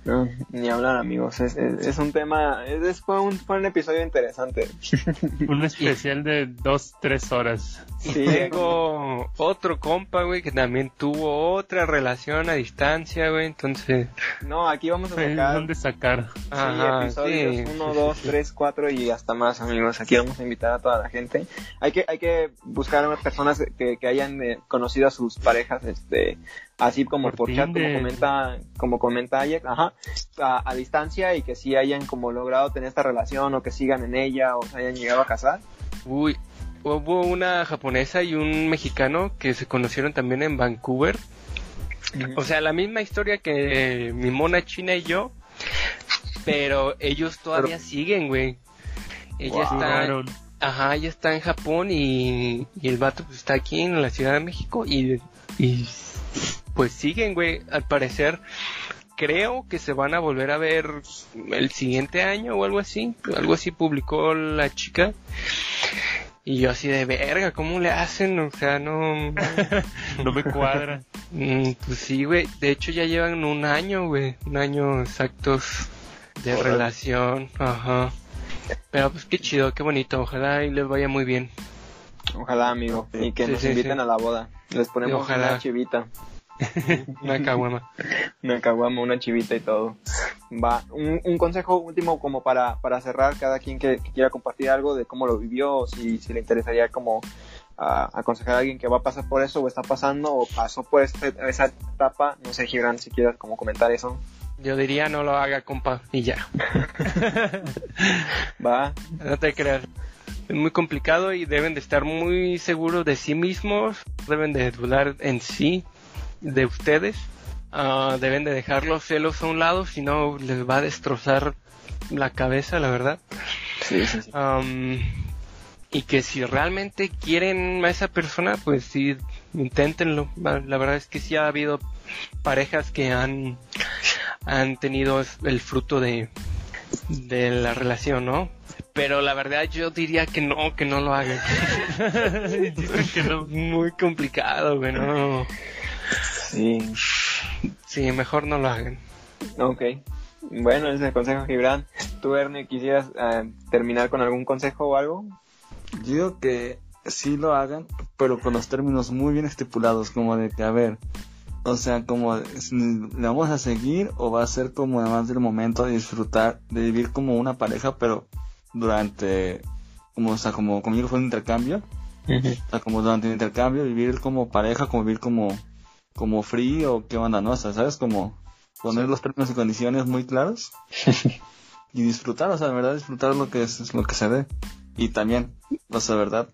No, ni hablar amigos, es, es, es un tema, es, fue, un, fue un episodio interesante. Un especial de dos, tres horas. Sí. tengo otro compa, güey, que también tuvo otra relación a distancia, güey. Entonces, No, aquí vamos a sacar dónde sacar. sí, ajá, episodios sí, 1, sí, 2, sí. 3, 4 y hasta más, amigos. Aquí vamos a invitar a toda la gente. Hay que, hay que buscar a personas que, que hayan eh, conocido a sus parejas, este, así como Por por, chat, como comenta, como comenta Ajax, ajá, a, a distancia y que sí hayan como logrado tener esta relación o que sigan en ella o se hayan llegado a casar. Uy, hubo una japonesa y un mexicano que se conocieron también en Vancouver. O sea, la misma historia que mi mona china y yo, pero ellos todavía siguen, güey. Ella Wow. está, ajá, ella está en Japón y, y el vato pues, está aquí en la Ciudad de México y, y pues siguen, güey. Al parecer, creo que se van a volver a ver el siguiente año o algo así. Algo así publicó la chica. Y yo así de verga, ¿cómo le hacen? O sea, no... No me cuadra. Mm, pues sí, güey. De hecho ya llevan un año, güey. Un año exactos de relación. Ajá. Pero pues qué chido, qué bonito. Ojalá y les vaya muy bien. Ojalá, amigo, y que Sí, nos sí, inviten sí. a la boda. Les ponemos ojalá. una chivita. Una caguama. Una caguama, una chivita y todo. Va, un, un consejo último como para, para cerrar, cada quien que, que quiera compartir algo de cómo lo vivió, si, si le interesaría como ah, aconsejar a alguien que va a pasar por eso o está pasando o pasó por este- esa etapa, no sé, Gibran, si quieres como comentar eso. Yo diría no lo haga, compa. Y ya. Va, No te creas. Es muy complicado y deben de estar muy seguros de sí mismos. Deben de dudar en sí, de ustedes. Ah, deben de dejar los celos a un lado, si no les va a destrozar la cabeza, la verdad. sí, sí, sí. Am, y que si realmente quieren a esa persona, pues sí, inténtenlo. La la verdad es que sí ha habido parejas que han, han tenido el fruto de, de la relación, ¿no? Pero la verdad yo diría que no, que no lo hagan. Dicen que no. Muy complicado, güey, no. Sí, Sí, mejor no lo hagan. ok. Bueno, ese es el consejo, Gibran. ¿Tú, Erne, quisieras eh, terminar con algún consejo o algo? Yo digo que sí lo hagan, pero con los términos muy bien estipulados, como de que, a ver, o sea, como, ¿le vamos a seguir o va a ser como además del momento de disfrutar, de vivir como una pareja, pero durante, como, o sea, como conmigo fue un intercambio, o sea, como durante el intercambio, vivir como pareja, como vivir como, como free o qué onda, ¿no? O sea, ¿sabes? Como poner los términos y condiciones muy claros y disfrutar, o sea, de verdad disfrutar lo que es, es lo que se dé. Y también, o sea, de verdad,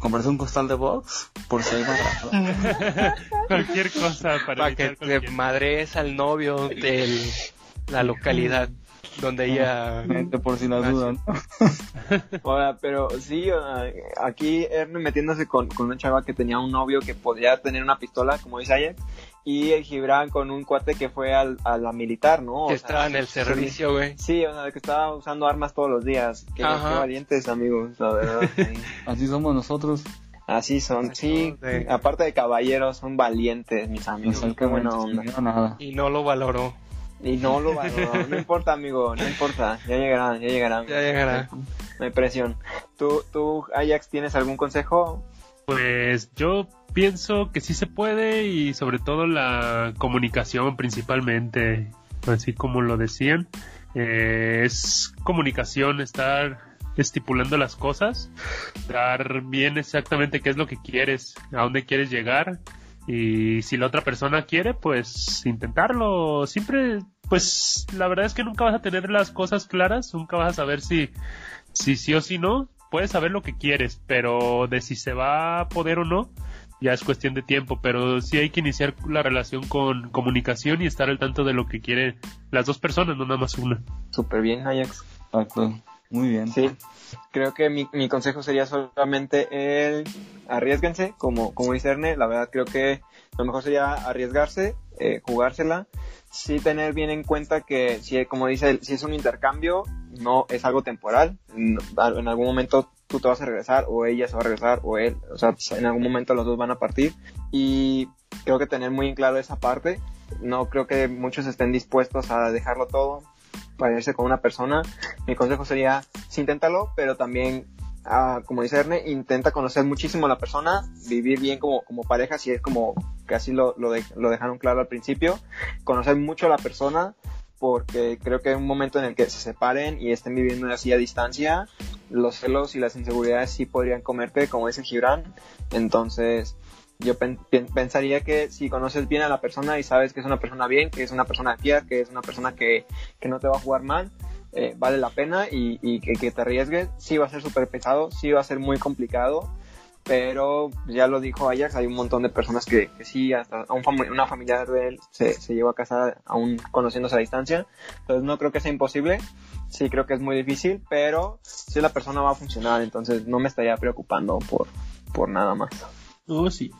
comprarse un costal de box por si hay más. Cualquier cosa para Para que te madres al novio de la localidad donde ella... por si la dudan. Ahora, pero sí, aquí Erne metiéndose con, con una chava que tenía un novio que podía tener una pistola, como dice Ajax, y el Gibran con un cuate que fue al, a la militar, ¿no? O que sea, estaba en el servicio, güey. Sí, o sea, que estaba usando armas todos los días. Que, valientes, amigos, la verdad. sí. Así somos nosotros. Así son, sí. de- Aparte de caballeros, son valientes, mis amigos. Qué buena onda. nada. Y no lo valoró. Y no lo valoró. No importa, amigo, no importa. Ya llegará, ya llegará. Ya llegará. No hay presión. ¿Tú, tú, Ajax, tienes algún consejo? Pues yo pienso que sí se puede y sobre todo la comunicación principalmente, así como lo decían, eh, es comunicación, estar estipulando las cosas, dar bien exactamente qué es lo que quieres, a dónde quieres llegar y si la otra persona quiere, pues intentarlo. Siempre, pues la verdad es que nunca vas a tener las cosas claras, nunca vas a saber si, si sí o si no. Puedes saber lo que quieres, pero de si se va a poder o no, ya es cuestión de tiempo. Pero sí hay que iniciar la relación con comunicación y estar al tanto de lo que quieren las dos personas, no nada más una. Súper bien, Ajax. Exacto. Muy bien. Sí, creo que mi, mi consejo sería solamente el arriesguense, como, como dice Erne, la verdad creo que lo mejor sería arriesgarse, eh, jugársela, sí tener bien en cuenta que si, como dice, él, si es un intercambio, no es algo temporal, en, en algún momento tú te vas a regresar, o ella se va a regresar, o él, o sea, en algún momento los dos van a partir, y creo que tener muy en claro esa parte, no creo que muchos estén dispuestos a dejarlo todo, para irse con una persona, mi consejo sería, sí, inténtalo, pero también ah, como dice Erne, intenta conocer muchísimo a la persona, vivir bien como, como pareja, si es como que así lo, lo, de- lo dejaron claro al principio, conocer mucho a la persona, porque creo que en un momento en el que se separen y estén viviendo así a distancia, los celos y las inseguridades sí podrían comerte, como dice Gibran. Entonces, yo pen- pen- pensaría que si conoces bien a la persona y sabes que es una persona bien, que es una persona de fiar, que es una persona que, que no te va a jugar mal, eh, vale la pena y, y que, que te arriesgues. Sí va a ser súper pesado, sí va a ser muy complicado, pero ya lo dijo Ajax, hay un montón de personas que, que sí, hasta un fami- una familiar de él se, se llevó a casa aún conociéndose a distancia, entonces no creo que sea imposible, sí creo que es muy difícil, pero sí la persona va a funcionar, entonces no me estaría preocupando por, por nada más. Oh, sí.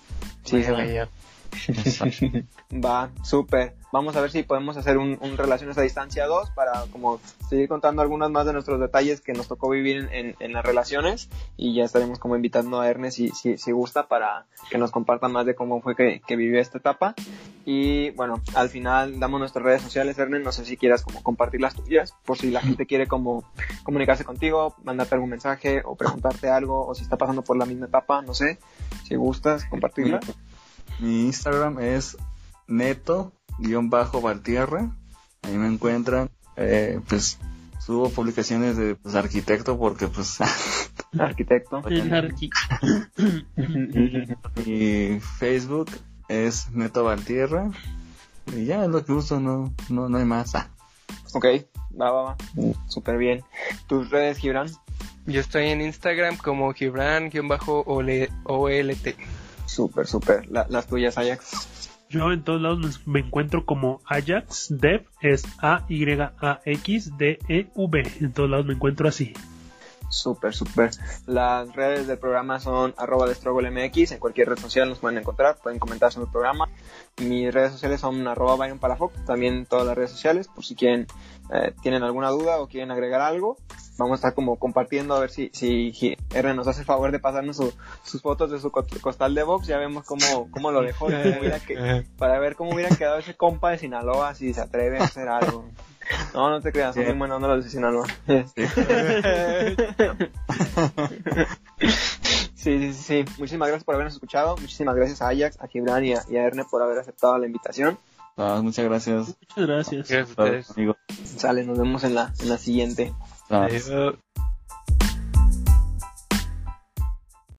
Sí, Vaya, vaya. Va, súper. Vamos a ver si podemos hacer un, Relaciones a Distancia 2 para como seguir contando algunos más de nuestros detalles que nos tocó vivir en, las relaciones y ya estaremos como invitando a Ernest si, si, si gusta para que nos comparta más de cómo fue que, que vivió esta etapa. Y bueno, al final damos nuestras redes sociales, Ernest, no sé si quieras como compartir las tuyas por si la gente quiere como comunicarse contigo, mandarte algún mensaje o preguntarte algo o si está pasando por la misma etapa, no sé, si gustas compartirla. Mi Instagram es neto-valtierra. Ahí me encuentran. Eh, pues subo publicaciones de pues, arquitecto porque pues Arquitecto. Mi Facebook es neto valtierra. Y ya es lo que uso, no, no, no hay más. Ah, Ok, va, va, va. Súper bien. ¿Tus redes, Gibran? Yo estoy en Instagram como Gibran-OLT. Súper, súper. La- las tuyas, Ajax. Yo en todos lados me encuentro como Ajax Dev, es A-Y-A-X-D-E-V. En todos lados me encuentro así. Súper, súper. Las redes del programa son arroba MX. En cualquier red social nos pueden encontrar. Pueden comentar sobre el programa. Mis redes sociales son arroba Byron Palafox. También todas las redes sociales. Por si quieren, eh, tienen alguna duda o quieren agregar algo. Vamos a estar como compartiendo a ver si, si R nos hace el favor de pasarnos su- sus fotos de su co- costal de box. Ya vemos cómo, cómo lo dejó. cómo que- para ver cómo hubiera quedado ese compa de Sinaloa si se atreve a hacer algo. No, no te creas, son muy buenos los de Sinaloa. Sí, sí, sí, sí. Muchísimas gracias por habernos escuchado. Muchísimas gracias a Ajax, a Gibran y a, y a Erne por haber aceptado la invitación. ah, muchas gracias. Muchas gracias. Gracias a ustedes. Sale, nos vemos en la, en la siguiente. Adiós.